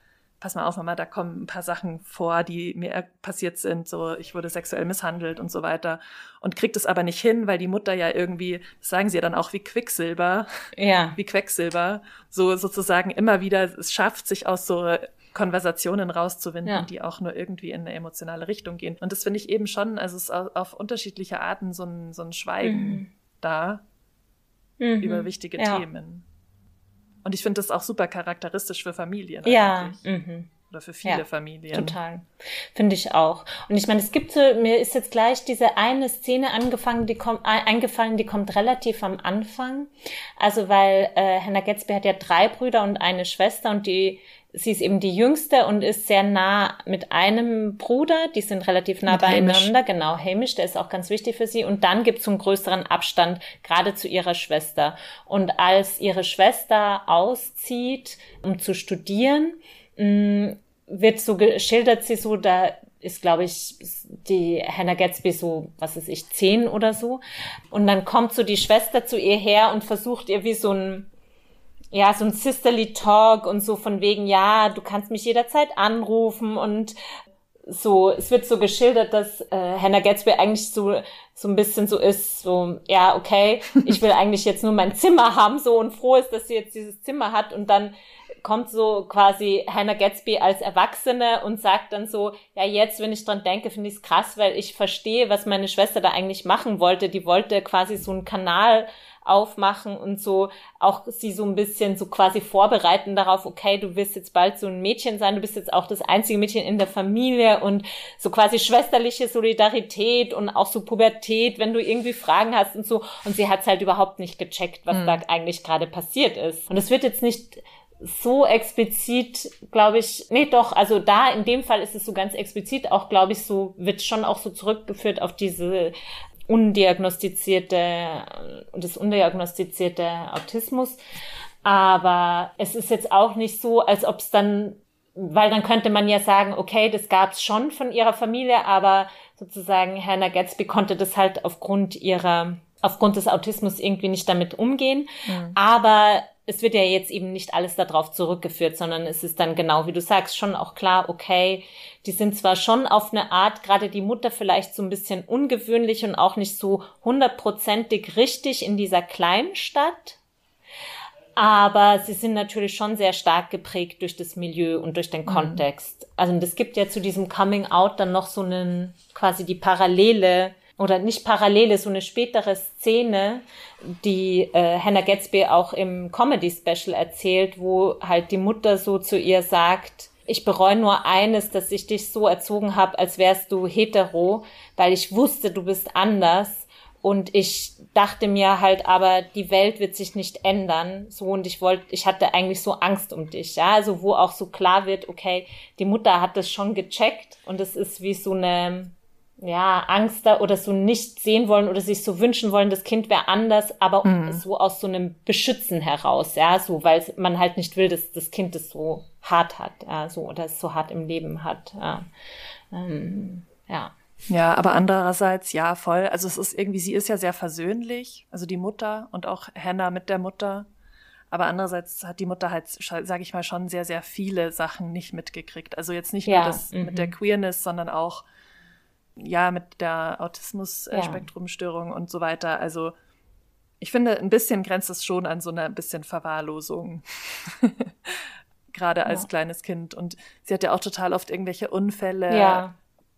pass mal auf, Mama, da kommen ein paar Sachen vor, die mir passiert sind, so ich wurde sexuell misshandelt und so weiter und kriegt es aber nicht hin, weil die Mutter ja irgendwie, das sagen sie ja dann auch wie Quicksilber, ja. wie Quecksilber, so sozusagen immer wieder es schafft, sich aus so Konversationen rauszuwinden, ja. die auch nur irgendwie in eine emotionale Richtung gehen. Und das finde ich eben schon, also es ist auf unterschiedliche Arten so ein, so ein Schweigen mhm. da mhm. über wichtige ja. Themen. Und ich finde das auch super charakteristisch für Familien. Ja. Mhm. Oder für viele ja, Familien. Total. Finde ich auch. Und ich meine, es gibt so, mir ist jetzt gleich diese eine Szene angefangen, die kommt, eingefallen, die kommt relativ am Anfang. Also, weil äh, Hannah Gatsby hat ja drei Brüder und eine Schwester und die sie ist eben die jüngste und ist sehr nah mit einem Bruder. Die sind relativ nah mit beieinander. Hamish. Genau, Hamish, der ist auch ganz wichtig für sie. Und dann gibt es einen größeren Abstand, gerade zu ihrer Schwester. Und als ihre Schwester auszieht, um zu studieren, mm, wird so geschildert sie so, da ist, glaube ich, die Hannah Gatsby so, was weiß ich, zehn oder so. Und dann kommt so die Schwester zu ihr her und versucht ihr wie so ein ja, so ein Sisterly Talk und so von wegen, ja, du kannst mich jederzeit anrufen und so, es wird so geschildert, dass äh, Hannah Gatsby eigentlich so so ein bisschen so ist, so ja, okay, ich will eigentlich jetzt nur mein Zimmer haben, so und froh ist, dass sie jetzt dieses Zimmer hat und dann kommt so quasi Hannah Gatsby als Erwachsene und sagt dann so, ja, jetzt, wenn ich dran denke, finde ich es krass, weil ich verstehe, was meine Schwester da eigentlich machen wollte. Die wollte quasi so einen Kanal aufmachen und so auch sie so ein bisschen so quasi vorbereiten darauf, okay, du wirst jetzt bald so ein Mädchen sein, du bist jetzt auch das einzige Mädchen in der Familie und so quasi schwesterliche Solidarität und auch so Pubertät, wenn du irgendwie Fragen hast und so. Und sie hat es halt überhaupt nicht gecheckt, was mhm. da eigentlich gerade passiert ist. Und es wird jetzt nicht so explizit, glaube ich, nee, doch, also da in dem Fall ist es so ganz explizit auch, glaube ich, so, wird schon auch so zurückgeführt auf diese undiagnostizierte, das undiagnostizierte Autismus. Aber es ist jetzt auch nicht so, als ob es dann, weil dann könnte man ja sagen, okay, das gab es schon von ihrer Familie, aber sozusagen Hannah Gatsby konnte das halt aufgrund ihrer, aufgrund des Autismus irgendwie nicht damit umgehen. Mhm. Aber es wird ja jetzt eben nicht alles darauf zurückgeführt, sondern es ist dann genau, wie du sagst, schon auch klar, okay, die sind zwar schon auf eine Art, gerade die Mutter vielleicht so ein bisschen ungewöhnlich und auch nicht so hundertprozentig richtig in dieser kleinen Stadt, aber sie sind natürlich schon sehr stark geprägt durch das Milieu und durch den mhm. Kontext. Also das gibt ja zu diesem Coming Out dann noch so einen, quasi die Parallele, oder nicht parallele, so eine spätere Szene, die äh, Hannah Gatsby auch im Comedy Special erzählt, wo halt die Mutter so zu ihr sagt, ich bereue nur eines, dass ich dich so erzogen habe, als wärst du hetero, weil ich wusste, du bist anders. Und ich dachte mir halt, aber die Welt wird sich nicht ändern, so und ich wollte, ich hatte eigentlich so Angst um dich, ja, also wo auch so klar wird, okay, die Mutter hat das schon gecheckt und es ist wie so eine ja, Angst da oder so nicht sehen wollen oder sich so wünschen wollen, das Kind wäre anders, aber mhm. so aus so einem Beschützen heraus, ja, so, weil man halt nicht will, dass das Kind es so hart hat, ja, so, oder es so hart im Leben hat, ja. Ähm, ja. Ja, aber andererseits, ja, voll. Also es ist irgendwie, sie ist ja sehr versöhnlich, also die Mutter und auch Hannah mit der Mutter. Aber andererseits hat die Mutter halt, sage ich mal, schon sehr, sehr viele Sachen nicht mitgekriegt. Also jetzt nicht ja, nur das mit der mhm. Queerness, sondern auch ja, mit der Autismus-Spektrumstörung ja. und so weiter. Also ich finde, ein bisschen grenzt es schon an so einer bisschen Verwahrlosung. Gerade als ja. kleines Kind. Und sie hat ja auch total oft irgendwelche Unfälle. Ja.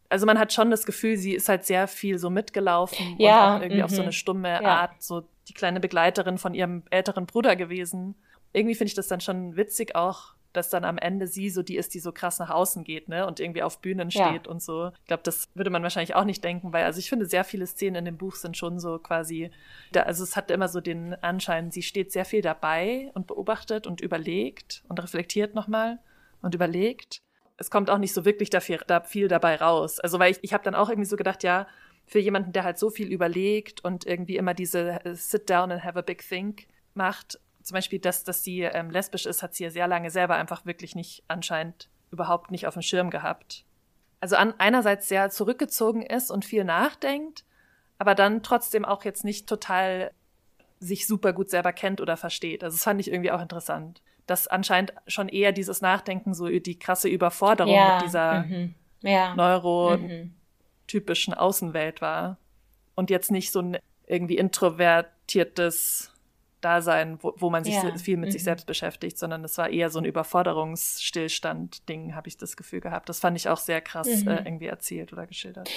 Also man hat schon das Gefühl, sie ist halt sehr viel so mitgelaufen ja. und auch irgendwie mhm. auf so eine stumme Art, so die kleine Begleiterin von ihrem älteren Bruder gewesen. Irgendwie finde ich das dann schon witzig auch, dass dann am Ende sie so die ist, die so krass nach außen geht, ne? Und irgendwie auf Bühnen steht ja. und so. Ich glaube, das würde man wahrscheinlich auch nicht denken, weil, also ich finde, sehr viele Szenen in dem Buch sind schon so quasi, da, also es hat immer so den Anschein, sie steht sehr viel dabei und beobachtet und überlegt und reflektiert nochmal und überlegt. Es kommt auch nicht so wirklich dafür, da viel dabei raus. Also, weil ich, ich habe dann auch irgendwie so gedacht, ja, für jemanden, der halt so viel überlegt und irgendwie immer diese äh, Sit down and have a big think macht, zum Beispiel, dass, dass sie ähm, lesbisch ist, hat sie ja sehr lange selber einfach wirklich nicht anscheinend überhaupt nicht auf dem Schirm gehabt. also an, einerseits sehr zurückgezogen ist und viel nachdenkt, aber dann trotzdem auch jetzt nicht total sich super gut selber kennt oder versteht. Also das fand ich irgendwie auch interessant. Dass anscheinend schon eher dieses Nachdenken, so die krasse Überforderung ja. mit dieser mhm. ja. neurotypischen mhm. Außenwelt war. Und jetzt nicht so ein irgendwie introvertiertes Dasein, wo, wo man sich ja. viel mit mhm. sich selbst beschäftigt, sondern es war eher so ein Überforderungsstillstand-Ding, habe ich das Gefühl gehabt. Das fand ich auch sehr krass mhm. äh, irgendwie erzählt oder geschildert.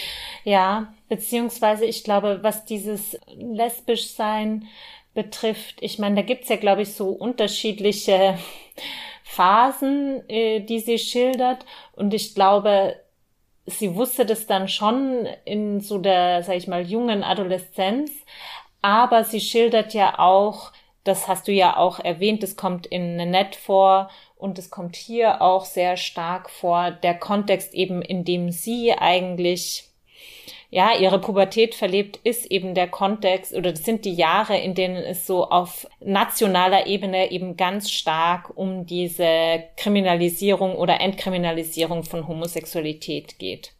Ja, beziehungsweise ich glaube, was dieses lesbisch sein betrifft, ich meine, da gibt's ja, glaube ich, so unterschiedliche Phasen, äh, die sie schildert. Und ich glaube, sie wusste das dann schon in so der, sag ich mal, jungen Adoleszenz, aber sie schildert ja auch, das hast du ja auch erwähnt, es kommt in Net vor und es kommt hier auch sehr stark vor, der Kontext eben, in dem sie eigentlich ja, ihre Pubertät verlebt, ist eben der Kontext oder das sind die Jahre, in denen es so auf nationaler Ebene eben ganz stark um diese Kriminalisierung oder Entkriminalisierung von Homosexualität geht.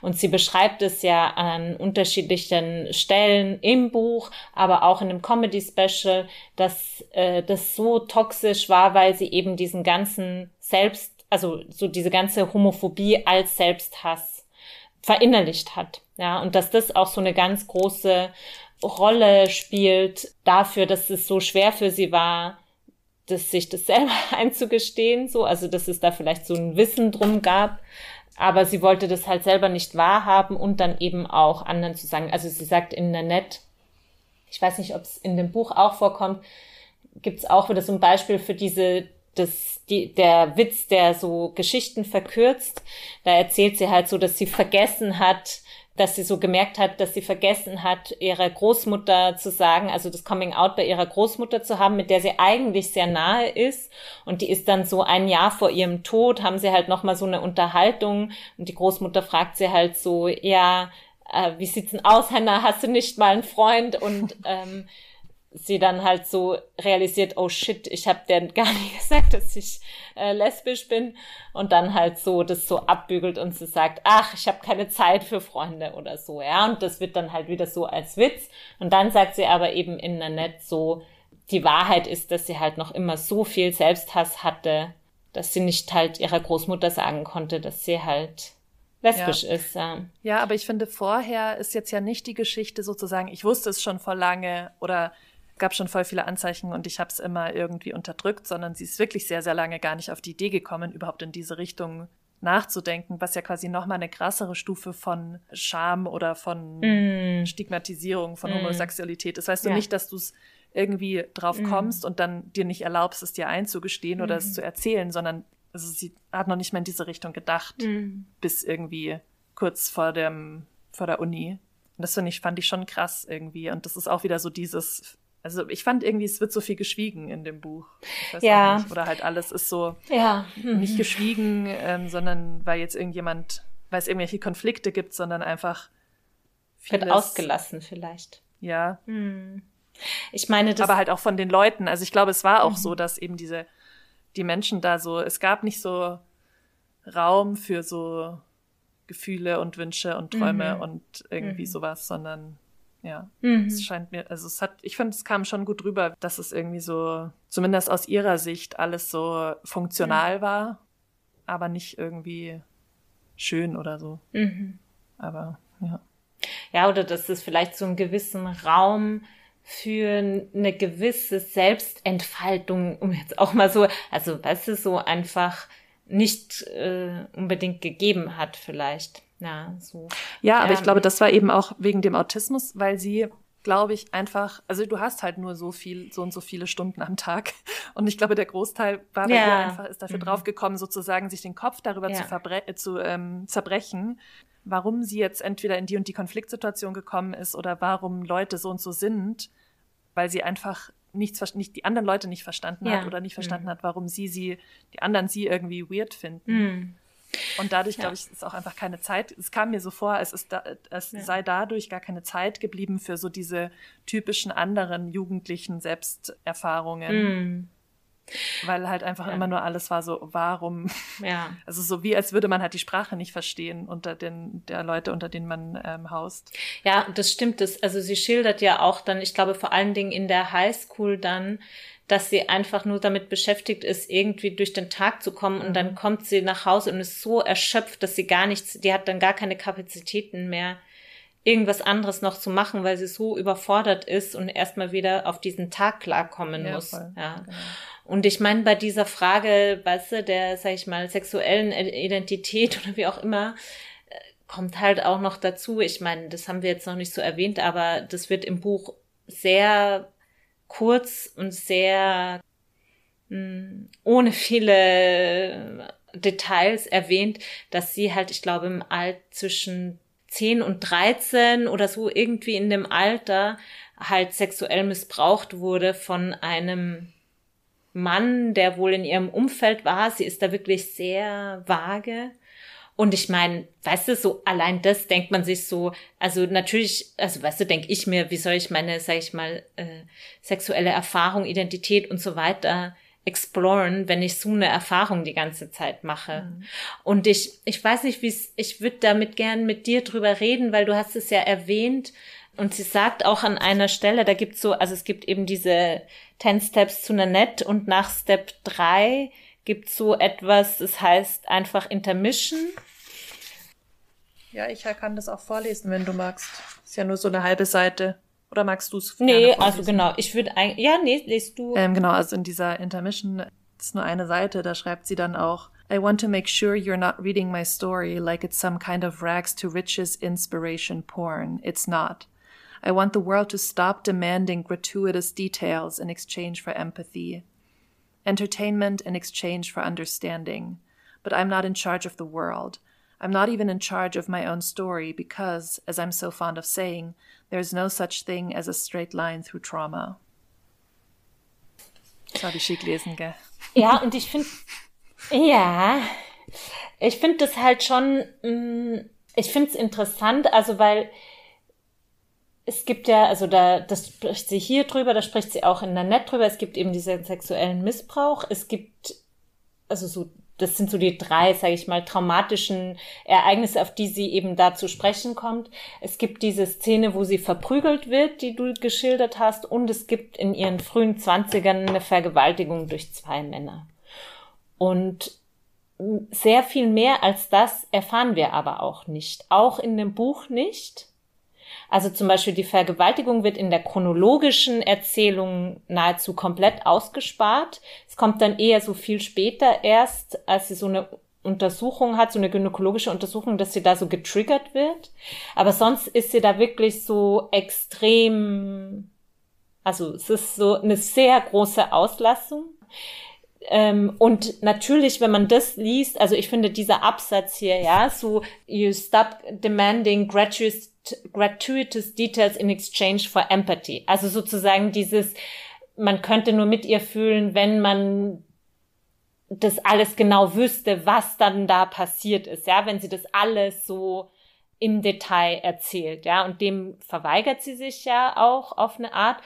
Und sie beschreibt es ja an unterschiedlichen Stellen im Buch, aber auch in einem Comedy-Special, dass äh, das so toxisch war, weil sie eben diesen ganzen Selbst, also so diese ganze Homophobie als Selbsthass verinnerlicht hat. Ja, und dass das auch so eine ganz große Rolle spielt dafür, dass es so schwer für sie war, dass sich das selber einzugestehen, so, also dass es da vielleicht so ein Wissen drum gab, aber sie wollte das halt selber nicht wahrhaben und dann eben auch anderen zu sagen. Also sie sagt in Net, ich weiß nicht, ob es in dem Buch auch vorkommt, gibt es auch wieder so ein Beispiel für diese, das, die, der Witz, der so Geschichten verkürzt. Da erzählt sie halt so, dass sie vergessen hat, dass sie so gemerkt hat, dass sie vergessen hat, ihrer Großmutter zu sagen, also das Coming Out bei ihrer Großmutter zu haben, mit der sie eigentlich sehr nahe ist. Und die ist dann so ein Jahr vor ihrem Tod, haben sie halt nochmal so eine Unterhaltung und die Großmutter fragt sie halt so, ja, äh, wie sieht's denn aus, Hannah, hast du nicht mal einen Freund? Und ähm, sie dann halt so realisiert, oh shit, ich habe der gar nicht gesagt, dass ich äh, lesbisch bin und dann halt so das so abbügelt und sie sagt, ach, ich habe keine Zeit für Freunde oder so, ja, und das wird dann halt wieder so als Witz und dann sagt sie aber eben in der Net so, die Wahrheit ist, dass sie halt noch immer so viel Selbsthass hatte, dass sie nicht halt ihrer Großmutter sagen konnte, dass sie halt lesbisch ja. ist. Ja. ja, aber ich finde, vorher ist jetzt ja nicht die Geschichte sozusagen, ich wusste es schon vor lange oder gab schon voll viele Anzeichen und ich habe es immer irgendwie unterdrückt, sondern sie ist wirklich sehr, sehr lange gar nicht auf die Idee gekommen, überhaupt in diese Richtung nachzudenken, was ja quasi nochmal eine krassere Stufe von Scham oder von mm. Stigmatisierung von mm. Homosexualität ist. Weißt ja. du nicht, dass du es irgendwie drauf mm. kommst und dann dir nicht erlaubst, es dir einzugestehen oder es mm. zu erzählen, sondern also sie hat noch nicht mal in diese Richtung gedacht, mm. bis irgendwie kurz vor dem, vor der Uni. Und das finde ich, fand ich schon krass irgendwie. Und das ist auch wieder so dieses also ich fand irgendwie, es wird so viel geschwiegen in dem Buch. ja. Oder halt alles ist so ja. Nicht geschwiegen, ähm, sondern weil jetzt irgendjemand, weil es irgendwelche Konflikte gibt, sondern einfach vieles, wird ausgelassen vielleicht. Ja. Mhm. Ich meine, das aber halt auch von den Leuten. Also ich glaube, es war auch mhm. so, dass eben diese die Menschen da so, es gab nicht so Raum für so Gefühle und Wünsche und Träume mhm. und irgendwie mhm. sowas, sondern ja, mhm. es scheint mir, also es hat, ich finde, es kam schon gut rüber, dass es irgendwie so, zumindest aus ihrer Sicht, alles so funktional mhm. war, aber nicht irgendwie schön oder so. Mhm. Aber ja. Ja, oder dass es vielleicht so einen gewissen Raum für eine gewisse Selbstentfaltung, um jetzt auch mal so, also weißt du, so einfach nicht äh, unbedingt gegeben hat vielleicht. Ja, so. Ja, aber ähm, ich glaube, das war eben auch wegen dem Autismus, weil sie, glaube ich, einfach, also du hast halt nur so viel, so und so viele Stunden am Tag. Und ich glaube, der Großteil war ja. einfach, ist dafür mhm. draufgekommen, sozusagen sich den Kopf darüber ja. zu, zu ähm, zerbrechen, warum sie jetzt entweder in die und die Konfliktsituation gekommen ist oder warum Leute so und so sind, weil sie einfach nichts, nicht die anderen Leute nicht verstanden ja. hat oder nicht verstanden mhm. hat, warum sie sie, die anderen sie irgendwie weird finden. Mhm. Und dadurch, ja. glaube ich, ist auch einfach keine Zeit. Es kam mir so vor, es, ist da, es ja. sei dadurch gar keine Zeit geblieben für so diese typischen anderen jugendlichen Selbsterfahrungen. Mm. Weil halt einfach ja. immer nur alles war so, warum? Ja. Also so wie, als würde man halt die Sprache nicht verstehen unter den, der Leute, unter denen man ähm, haust. Ja, das stimmt. Das, also sie schildert ja auch dann, ich glaube vor allen Dingen in der Highschool dann, dass sie einfach nur damit beschäftigt ist, irgendwie durch den Tag zu kommen und dann kommt sie nach Hause und ist so erschöpft, dass sie gar nichts, die hat dann gar keine Kapazitäten mehr, irgendwas anderes noch zu machen, weil sie so überfordert ist und erstmal wieder auf diesen Tag klarkommen ja, muss. Voll. Ja. Genau. Und ich meine, bei dieser Frage, weißt du, der, sag ich mal, sexuellen Identität oder wie auch immer, äh, kommt halt auch noch dazu. Ich meine, das haben wir jetzt noch nicht so erwähnt, aber das wird im Buch sehr kurz und sehr mh, hm, ohne viele Details erwähnt, dass sie halt, ich glaube, im Alt zwischen 10 und 13 oder so irgendwie in dem Alter halt sexuell missbraucht wurde von einem Mann, der wohl in ihrem Umfeld war. Sie ist da wirklich sehr vage. Und ich meine, weißt du, so allein das denkt man sich so, also natürlich, also weißt du, denke ich mir, wie soll ich meine, sag ich mal, äh, sexuelle Erfahrung, Identität und so weiter exploren, wenn ich so eine Erfahrung die ganze Zeit mache. Mhm. Und ich, ich weiß nicht, wie es, ich würde damit gern mit dir drüber reden, weil du hast es ja erwähnt. Und sie sagt auch an einer Stelle, da gibt's so, also es gibt eben diese 10 Steps zu Nanette und nach Step 3 gibt's so etwas, das heißt einfach Intermission. Ja, ich kann das auch vorlesen, wenn du magst. Ist ja nur so eine halbe Seite. Oder magst du es? Nee, also genau. Ich würde eigentlich, ja, nee, lest du. Ähm, genau, also in dieser Intermission ist nur eine Seite, da schreibt sie dann auch, I want to make sure you're not reading my story like it's some kind of rags to riches inspiration porn. It's not. I want the world to stop demanding gratuitous details in exchange for empathy, entertainment in exchange for understanding. But I'm not in charge of the world. I'm not even in charge of my own story because, as I'm so fond of saying, there's no such thing as a straight line through trauma. Das habe ich schick lesen, gell? Ja, und ich finde, ja, ich finde das halt schon, mm, ich finde es interessant, also weil es gibt ja, also da, das spricht sie hier drüber, da spricht sie auch in der Net drüber, es gibt eben diesen sexuellen Missbrauch, es gibt, also so das sind so die drei, sage ich mal, traumatischen Ereignisse, auf die sie eben da zu sprechen kommt. Es gibt diese Szene, wo sie verprügelt wird, die du geschildert hast, und es gibt in ihren frühen Zwanzigern eine Vergewaltigung durch zwei Männer. Und sehr viel mehr als das erfahren wir aber auch nicht. Auch in dem Buch nicht. Also zum Beispiel die Vergewaltigung wird in der chronologischen Erzählung nahezu komplett ausgespart. Es kommt dann eher so viel später erst, als sie so eine Untersuchung hat, so eine gynäkologische Untersuchung, dass sie da so getriggert wird. Aber sonst ist sie da wirklich so extrem, also es ist so eine sehr große Auslassung. Ähm, und natürlich, wenn man das liest, also ich finde dieser Absatz hier, ja, so you stop demanding gratuitous gratuitous details in exchange for empathy. Also sozusagen dieses, man könnte nur mit ihr fühlen, wenn man das alles genau wüsste, was dann da passiert ist, ja, wenn sie das alles so im Detail erzählt, ja, und dem verweigert sie sich ja auch auf eine Art.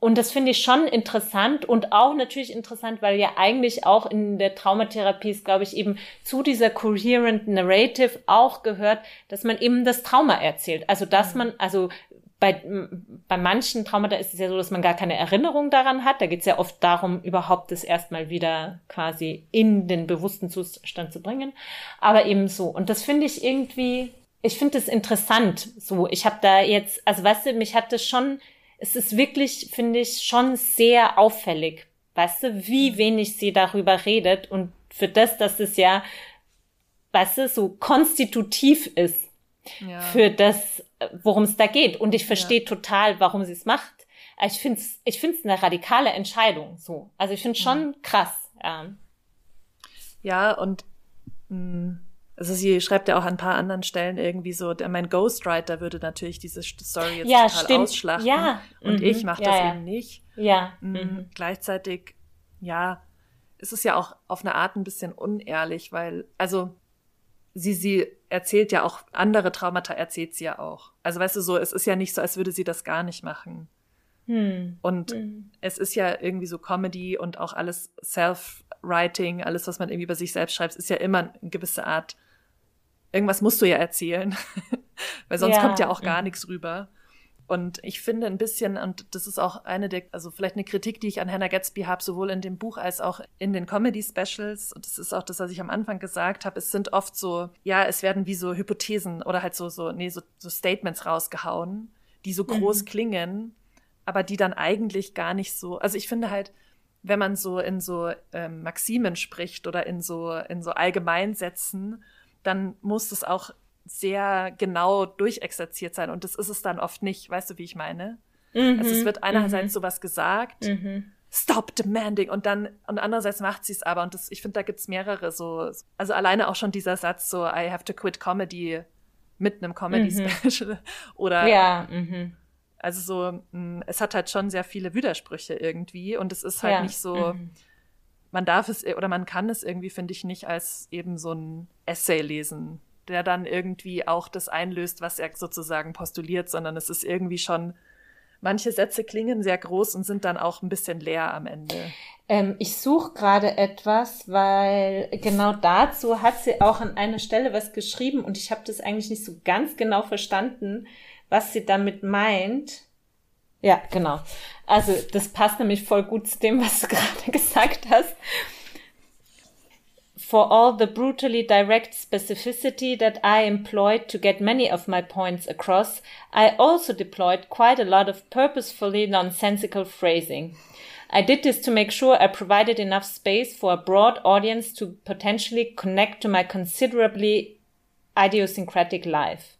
Und das finde ich schon interessant und auch natürlich interessant, weil ja eigentlich auch in der Traumatherapie ist, glaube ich, eben zu dieser coherent narrative auch gehört, dass man eben das Trauma erzählt. Also, dass mhm. man, also bei, bei manchen Traumata ist es ja so, dass man gar keine Erinnerung daran hat. Da geht es ja oft darum, überhaupt das erstmal wieder quasi in den bewussten Zustand zu bringen. Aber eben so. Und das finde ich irgendwie, ich finde es interessant. So, ich habe da jetzt, also weißt du, mich hat das schon es ist wirklich, finde ich, schon sehr auffällig, weißt du, wie mhm. wenig sie darüber redet und für das, dass es ja, weißt du, so konstitutiv ist ja. für das, worum es da geht. Und ich verstehe ja. total, warum sie es macht. Ich finde es ich find's eine radikale Entscheidung, so. Also ich finde es schon mhm. krass. Ja, ja und mh, mm, also sie schreibt ja auch an ein paar anderen Stellen irgendwie so, mein Ghostwriter würde natürlich diese Story jetzt ja, total stimmt. ausschlachten. Ja. Und mhm. ich mache das ja, eben nicht. Ja. Mhm. mhm. Gleichzeitig, ja, ist es ja auch auf eine Art ein bisschen unehrlich, weil, also sie, sie erzählt ja auch, andere Traumata erzählt sie ja auch. Also weißt du so, es ist ja nicht so, als würde sie das gar nicht machen. Hm. Und hm. es ist ja irgendwie so Comedy und auch alles Self-Writing, alles, was man irgendwie über sich selbst schreibt, ist ja immer eine gewisse Art, irgendwas musst du ja erzählen, weil sonst ja. kommt ja auch gar nichts rüber. Und ich finde ein bisschen, und das ist auch eine der, also vielleicht eine Kritik, die ich an Hannah Gatsby habe, sowohl in dem Buch als auch in den Comedy-Specials, und das ist auch das, was ich am Anfang gesagt habe, es sind oft so, ja, es werden wie so Hypothesen oder halt so, so, nee, so, so Statements rausgehauen, die so groß mhm. klingen, aber die dann eigentlich gar nicht so, also ich finde halt, wenn man so in so ähm, Maximen spricht oder in so, in so Allgemeinsätzen, dann muss es auch sehr genau durchexerziert sein und das ist es dann oft nicht. Weißt du, wie ich meine? Mhm, also es wird einerseits mhm. sowas gesagt, mhm. stop demanding und dann und andererseits macht sie es aber und das, ich finde, da gibt's mehrere so, also alleine auch schon dieser Satz so, I have to quit comedy mit einem Comedy-Special mhm. oder ja, mhm. also so, mm, es hat halt schon sehr viele Widersprüche irgendwie und es ist halt ja. nicht so, mhm. Man darf es oder man kann es irgendwie, finde ich, nicht als eben so ein Essay lesen der dann irgendwie auch das einlöst, was er sozusagen postuliert, sondern es ist irgendwie schon, manche Sätze klingen sehr groß und sind dann auch ein bisschen leer am Ende. Ähm, ich suche gerade etwas, weil genau dazu hat sie auch an einer Stelle was geschrieben und ich habe das eigentlich nicht so ganz genau verstanden, was sie damit meint. Ja, genau. Also das passt nämlich voll gut zu dem, was du gerade gesagt hast for all the brutally direct specificity that I employed to get many of my points across, I also deployed quite a lot of purposefully nonsensical phrasing. I did this to make sure I provided enough space for a broad audience to potentially connect to my considerably idiosyncratic life.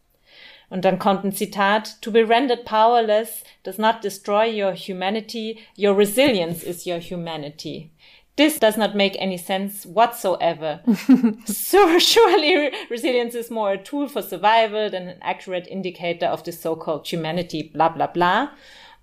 Und dann kommt ein Zitat, to be rendered powerless does not destroy your humanity, your resilience is your humanity. This does not make any sense whatsoever. so surely resilience is more a tool for survival than an accurate indicator of the so-called humanity, bla bla bla.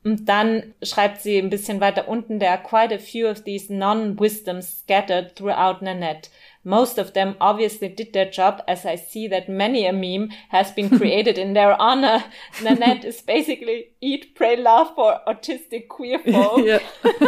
Und dann schreibt sie ein bisschen weiter unten, there are quite a few of these non-wisdoms scattered throughout Nanette. Most of them obviously did their job as I see that many a meme has been created in their honor. Nanette is basically eat, pray, love for autistic queer folk.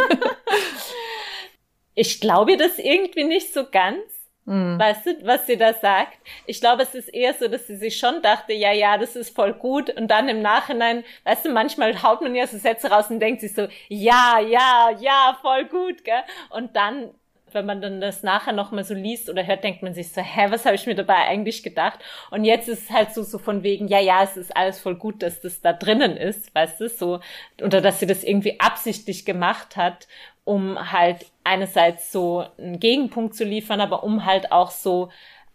ich glaube das irgendwie nicht so ganz. Mhm. Weißt du, was sie da sagt? Ich glaube, es ist eher so, dass sie sich schon dachte, ja, ja, das ist voll gut. Und dann im Nachhinein, weißt du, manchmal haut man ja so Sätze raus und denkt sich so, ja, ja, ja, voll gut, gell? Und dann wenn man dann das nachher nochmal so liest oder hört, denkt man sich so, hä, was habe ich mir dabei eigentlich gedacht? Und jetzt ist es halt so, so von wegen, ja, ja, es ist alles voll gut, dass das da drinnen ist, weißt du, so, oder dass sie das irgendwie absichtlich gemacht hat, um halt einerseits so einen Gegenpunkt zu liefern, aber um halt auch so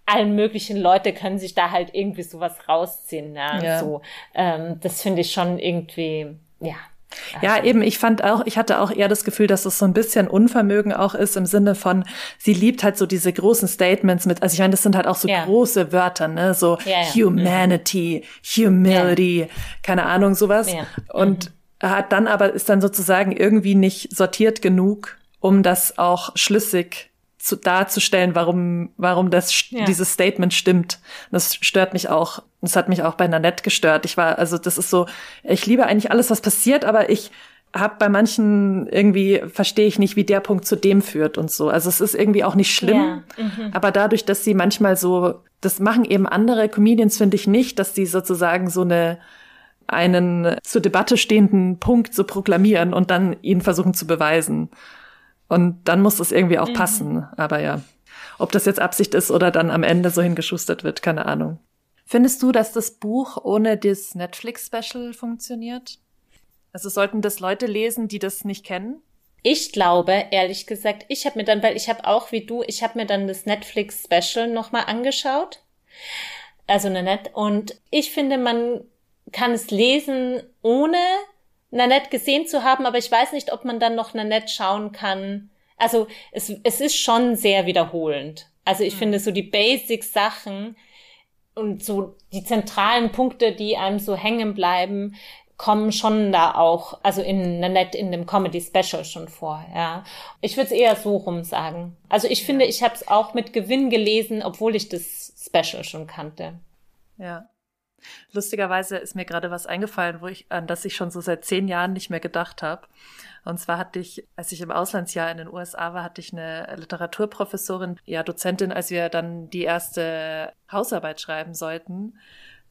allen möglichen Leute können sich da halt irgendwie sowas rausziehen. Ja, ja. so ähm, das finde ich schon irgendwie ja. Ja, eben, ich fand auch, ich hatte auch eher das Gefühl, dass es so ein bisschen Unvermögen auch ist im Sinne von, sie liebt halt so diese großen Statements mit, also ich meine, das sind halt auch so ja. große Wörter, ne, so ja, Humanity, Humility, keine Ahnung, sowas. Und mhm hat dann aber, ist dann sozusagen irgendwie nicht sortiert genug, um das auch schlüssig zu, darzustellen, warum, warum das, dieses Statement stimmt. Das stört mich auch. Das hat mich auch bei Nanette gestört. Ich war, also das ist so, ich liebe eigentlich alles, was passiert, aber ich habe bei manchen irgendwie verstehe ich nicht, wie der Punkt zu dem führt und so. Also es ist irgendwie auch nicht schlimm, ja. mhm. aber dadurch, dass sie manchmal so, das machen eben andere Comedians, finde ich nicht, dass sie sozusagen so eine einen zur Debatte stehenden Punkt zu proklamieren und dann ihn versuchen zu beweisen. Und dann muss es irgendwie auch mhm. passen. Aber ja, ob das jetzt Absicht ist oder dann am Ende so hingeschustert wird, keine Ahnung. Findest du, dass das Buch ohne das Netflix-Special funktioniert? Also sollten das Leute lesen, die das nicht kennen? Ich glaube, ehrlich gesagt, ich habe mir dann, weil ich habe auch wie du, ich habe mir dann das Netflix-Special nochmal angeschaut. Also Net. Und ich finde, man kann es lesen, ohne Nanette gesehen zu haben, aber ich weiß nicht, ob man dann noch Nanette schauen kann. Also es, es ist schon sehr wiederholend. Also ich mhm. finde so die Basic-Sachen und so die zentralen Punkte, die einem so hängen bleiben, kommen schon da auch, also in Nanette in dem Comedy Special schon vor, ja. Ich würde es eher so rum sagen. Also ich finde, ich habe es auch mit Gewinn gelesen, obwohl ich das Special schon kannte. Ja. Lustigerweise ist mir gerade was eingefallen, wo ich, an das ich schon so seit zehn Jahren nicht mehr gedacht habe. Und zwar hatte ich, als ich im Auslandsjahr in den USA war, hatte ich eine Literaturprofessorin, ja, Dozentin, als wir dann die erste Hausarbeit schreiben sollten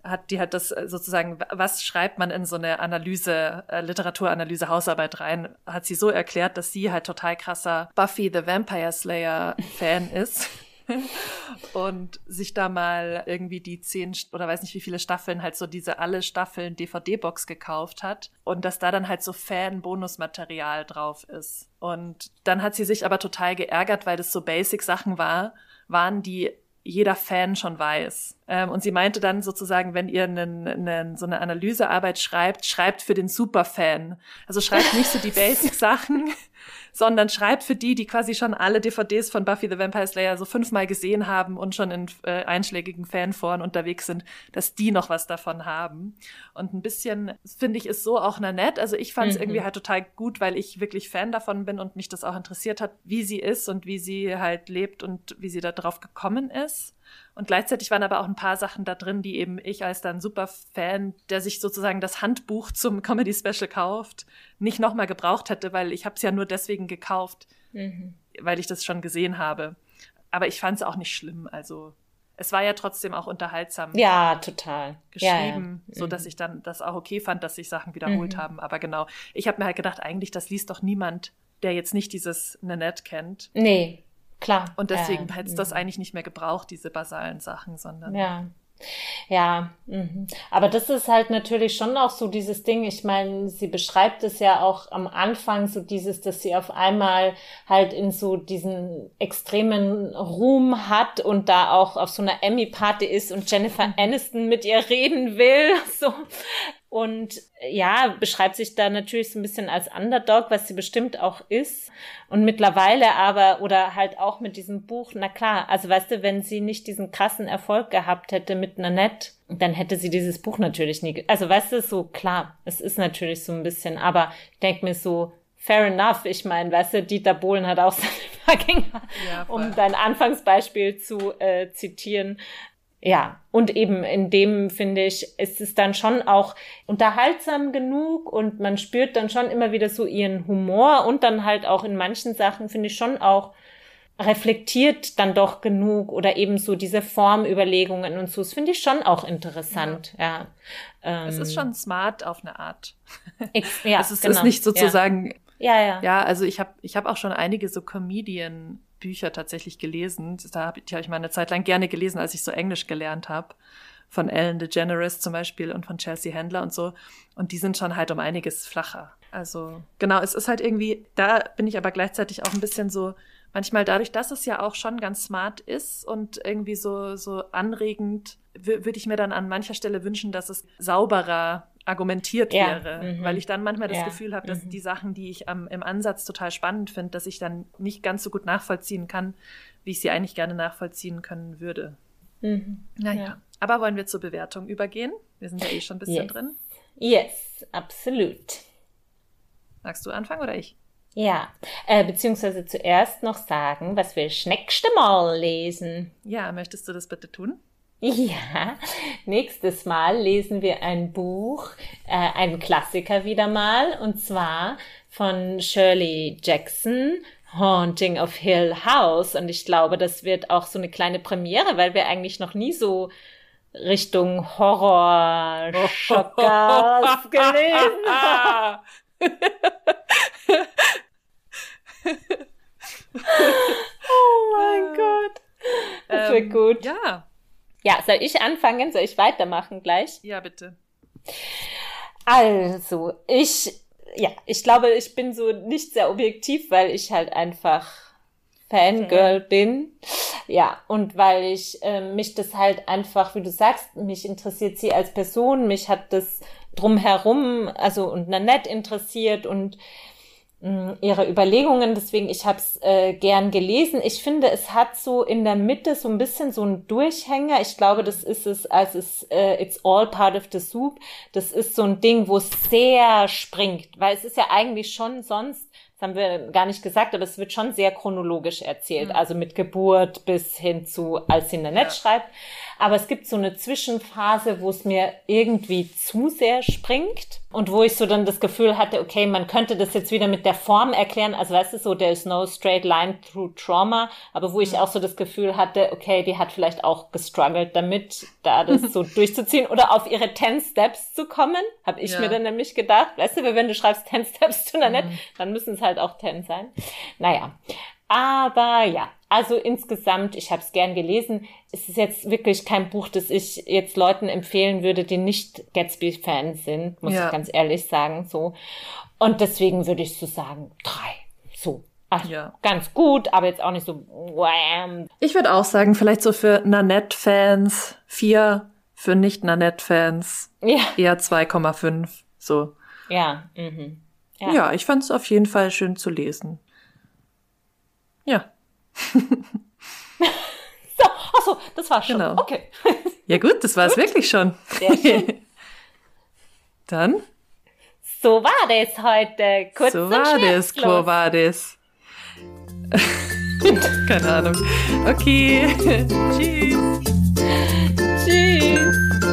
hat, die hat das sozusagen, was schreibt man in so eine Analyse, äh, Literaturanalyse, Hausarbeit rein, hat sie so erklärt, dass sie halt total krasser Buffy the Vampire Slayer Fan ist. Und sich da mal irgendwie die zehn oder weiß nicht wie viele Staffeln halt so diese alle Staffeln DVD-Box gekauft hat und dass da dann halt so Fan-Bonusmaterial drauf ist. Und dann hat sie sich aber total geärgert, weil das so Basic-Sachen war, waren, die jeder Fan schon weiß. Ähm, und sie meinte dann sozusagen, wenn ihr einen, einen, so eine Analysearbeit schreibt, schreibt für den Superfan. Also schreibt nicht so die Basic-Sachen, sondern schreibt für die, die quasi schon alle DVDs von Buffy the Vampire Slayer so fünfmal gesehen haben und schon in äh, einschlägigen Fanforen unterwegs sind, dass die noch was davon haben. Und ein bisschen, finde ich, ist so auch nett. Also ich fand es mhm. irgendwie halt total gut, weil ich wirklich Fan davon bin und mich das auch interessiert hat, wie sie ist und wie sie halt lebt und wie sie da drauf gekommen ist. Und gleichzeitig waren aber auch ein paar Sachen da drin, die eben ich als dann super Fan, der sich sozusagen das Handbuch zum Comedy Special kauft, nicht nochmal gebraucht hätte, weil ich habe es ja nur deswegen gekauft, mhm. weil ich das schon gesehen habe. Aber ich fand es auch nicht schlimm. Also es war ja trotzdem auch unterhaltsam. Ja, total. Geschrieben, ja, ja. so dass mhm. ich dann das auch okay fand, dass sich Sachen wiederholt mhm. haben. Aber genau, ich habe mir halt gedacht, eigentlich das liest doch niemand, der jetzt nicht dieses Nanette kennt. Nee, Klar. Und deswegen äh, hätte es das eigentlich nicht mehr gebraucht, diese basalen Sachen, sondern. Ja. Ja, mhm. aber das ist halt natürlich schon auch so dieses Ding. Ich meine, sie beschreibt es ja auch am Anfang so dieses, dass sie auf einmal halt in so diesen extremen Ruhm hat und da auch auf so einer Emmy-Party ist und Jennifer mhm. Aniston mit ihr reden will. So, und ja, beschreibt sich da natürlich so ein bisschen als Underdog, was sie bestimmt auch ist. Und mittlerweile aber, oder halt auch mit diesem Buch, na klar, also weißt du, wenn sie nicht diesen krassen Erfolg gehabt hätte mit Nanette, dann hätte sie dieses Buch natürlich nie, also weißt du, so klar, es ist natürlich so ein bisschen, aber ich denke mir so, fair enough. Ich meine, weißt du, Dieter Bohlen hat auch seine Vergänger, ja, um dein Anfangsbeispiel zu äh, zitieren ja, und eben in dem, finde ich, ist es dann schon auch unterhaltsam genug und man spürt dann schon immer wieder so ihren Humor und dann halt auch in manchen Sachen, finde ich schon auch reflektiert dann doch genug oder eben so diese Formüberlegungen und so. Das finde ich schon auch interessant, ja. ja. es ist ähm, schon smart auf eine Art. Ja, es ist, genau. ist nicht sozusagen. Ja, ja. Ja, also ich habe ich hab auch schon einige so Comedian Bücher tatsächlich gelesen. Da habe hab ich mal eine Zeit lang gerne gelesen, als ich so Englisch gelernt habe. Von Ellen DeGeneres zum Beispiel und von Chelsea Handler und so. Und die sind schon halt um einiges flacher. Also genau, es ist halt irgendwie, da bin ich aber gleichzeitig auch ein bisschen so, manchmal dadurch, dass es ja auch schon ganz smart ist und irgendwie so, so anregend, würde ich mir dann an mancher Stelle wünschen, dass es sauberer argumentiert ja. wäre, mhm. weil ich dann manchmal das ja. Gefühl habe, dass mhm. die Sachen, die ich am, im Ansatz total spannend finde, dass ich dann nicht ganz so gut nachvollziehen kann, wie ich sie eigentlich gerne nachvollziehen können würde. Mhm. Naja, ja. aber wollen wir zur Bewertung übergehen? Wir sind ja eh schon ein bisschen yes. drin. Yes, absolut. Magst du anfangen oder ich? Ja, äh, beziehungsweise zuerst noch sagen, was wir das nächste Mal lesen. Ja, möchtest du das bitte tun? Ja, nächstes Mal lesen wir ein Buch, äh, einen Klassiker wieder mal, und zwar von Shirley Jackson, Haunting of Hill House. Und ich glaube, das wird auch so eine kleine Premiere, weil wir eigentlich noch nie so Richtung Horror Schockers gelesen haben. oh mein Gott. Das wird ähm, gut. Ja, ja, soll ich anfangen? Soll ich weitermachen gleich? Ja, bitte. Also, ich, ja, ich glaube, ich bin so nicht sehr objektiv, weil ich halt einfach Fangirl mhm. bin. Ja, und weil ich äh, mich das halt einfach, wie du sagst, mich interessiert sie als Person, mich hat das drumherum, also und Nanette interessiert und ihre Überlegungen. Deswegen, ich habe es äh, gern gelesen. Ich finde, es hat so in der Mitte so ein bisschen so ein Durchhänger. Ich glaube, das ist es, als es äh, It's all part of the soup. Das ist so ein Ding, wo es sehr springt, weil es ist ja eigentlich schon sonst haben wir gar nicht gesagt, aber es wird schon sehr chronologisch erzählt. Mhm. Also mit Geburt bis hin zu, als sie in der Netz ja. schreibt. Aber es gibt so eine Zwischenphase, wo es mir irgendwie zu sehr springt und wo ich so dann das Gefühl hatte, okay, man könnte das jetzt wieder mit der Form erklären. Also weißt du, so, there is no straight line through trauma. Aber wo ich mhm. auch so das Gefühl hatte, okay, die hat vielleicht auch gestruggelt damit, da das so durchzuziehen oder auf ihre 10 Steps zu kommen. Habe ich ja. mir dann nämlich gedacht. Weißt du, wenn du schreibst 10 Steps the net, mhm. dann müssen es halt auch 10 sein. Naja. Aber ja, also insgesamt, ich habe es gern gelesen. Es ist jetzt wirklich kein Buch, das ich jetzt Leuten empfehlen würde, die nicht Gatsby-Fans sind, muss ja. ich ganz ehrlich sagen. So. Und deswegen würde ich so sagen, drei. So. Ach, ja. Ganz gut, aber jetzt auch nicht so wham. Ich würde auch sagen, vielleicht so für Nanette-Fans vier, für nicht-Nanette-Fans ja. eher 2,5. So. Ja, mhm. ja. Ja, ich fand es auf jeden Fall schön zu lesen. Ja. so, ach so, das war's schon. Genau. Okay. ja gut, das war es wirklich schon. Sehr schön. Dann. So war das heute. Kurz so war das, Quo war das. Keine Ahnung. Okay. Tschüss.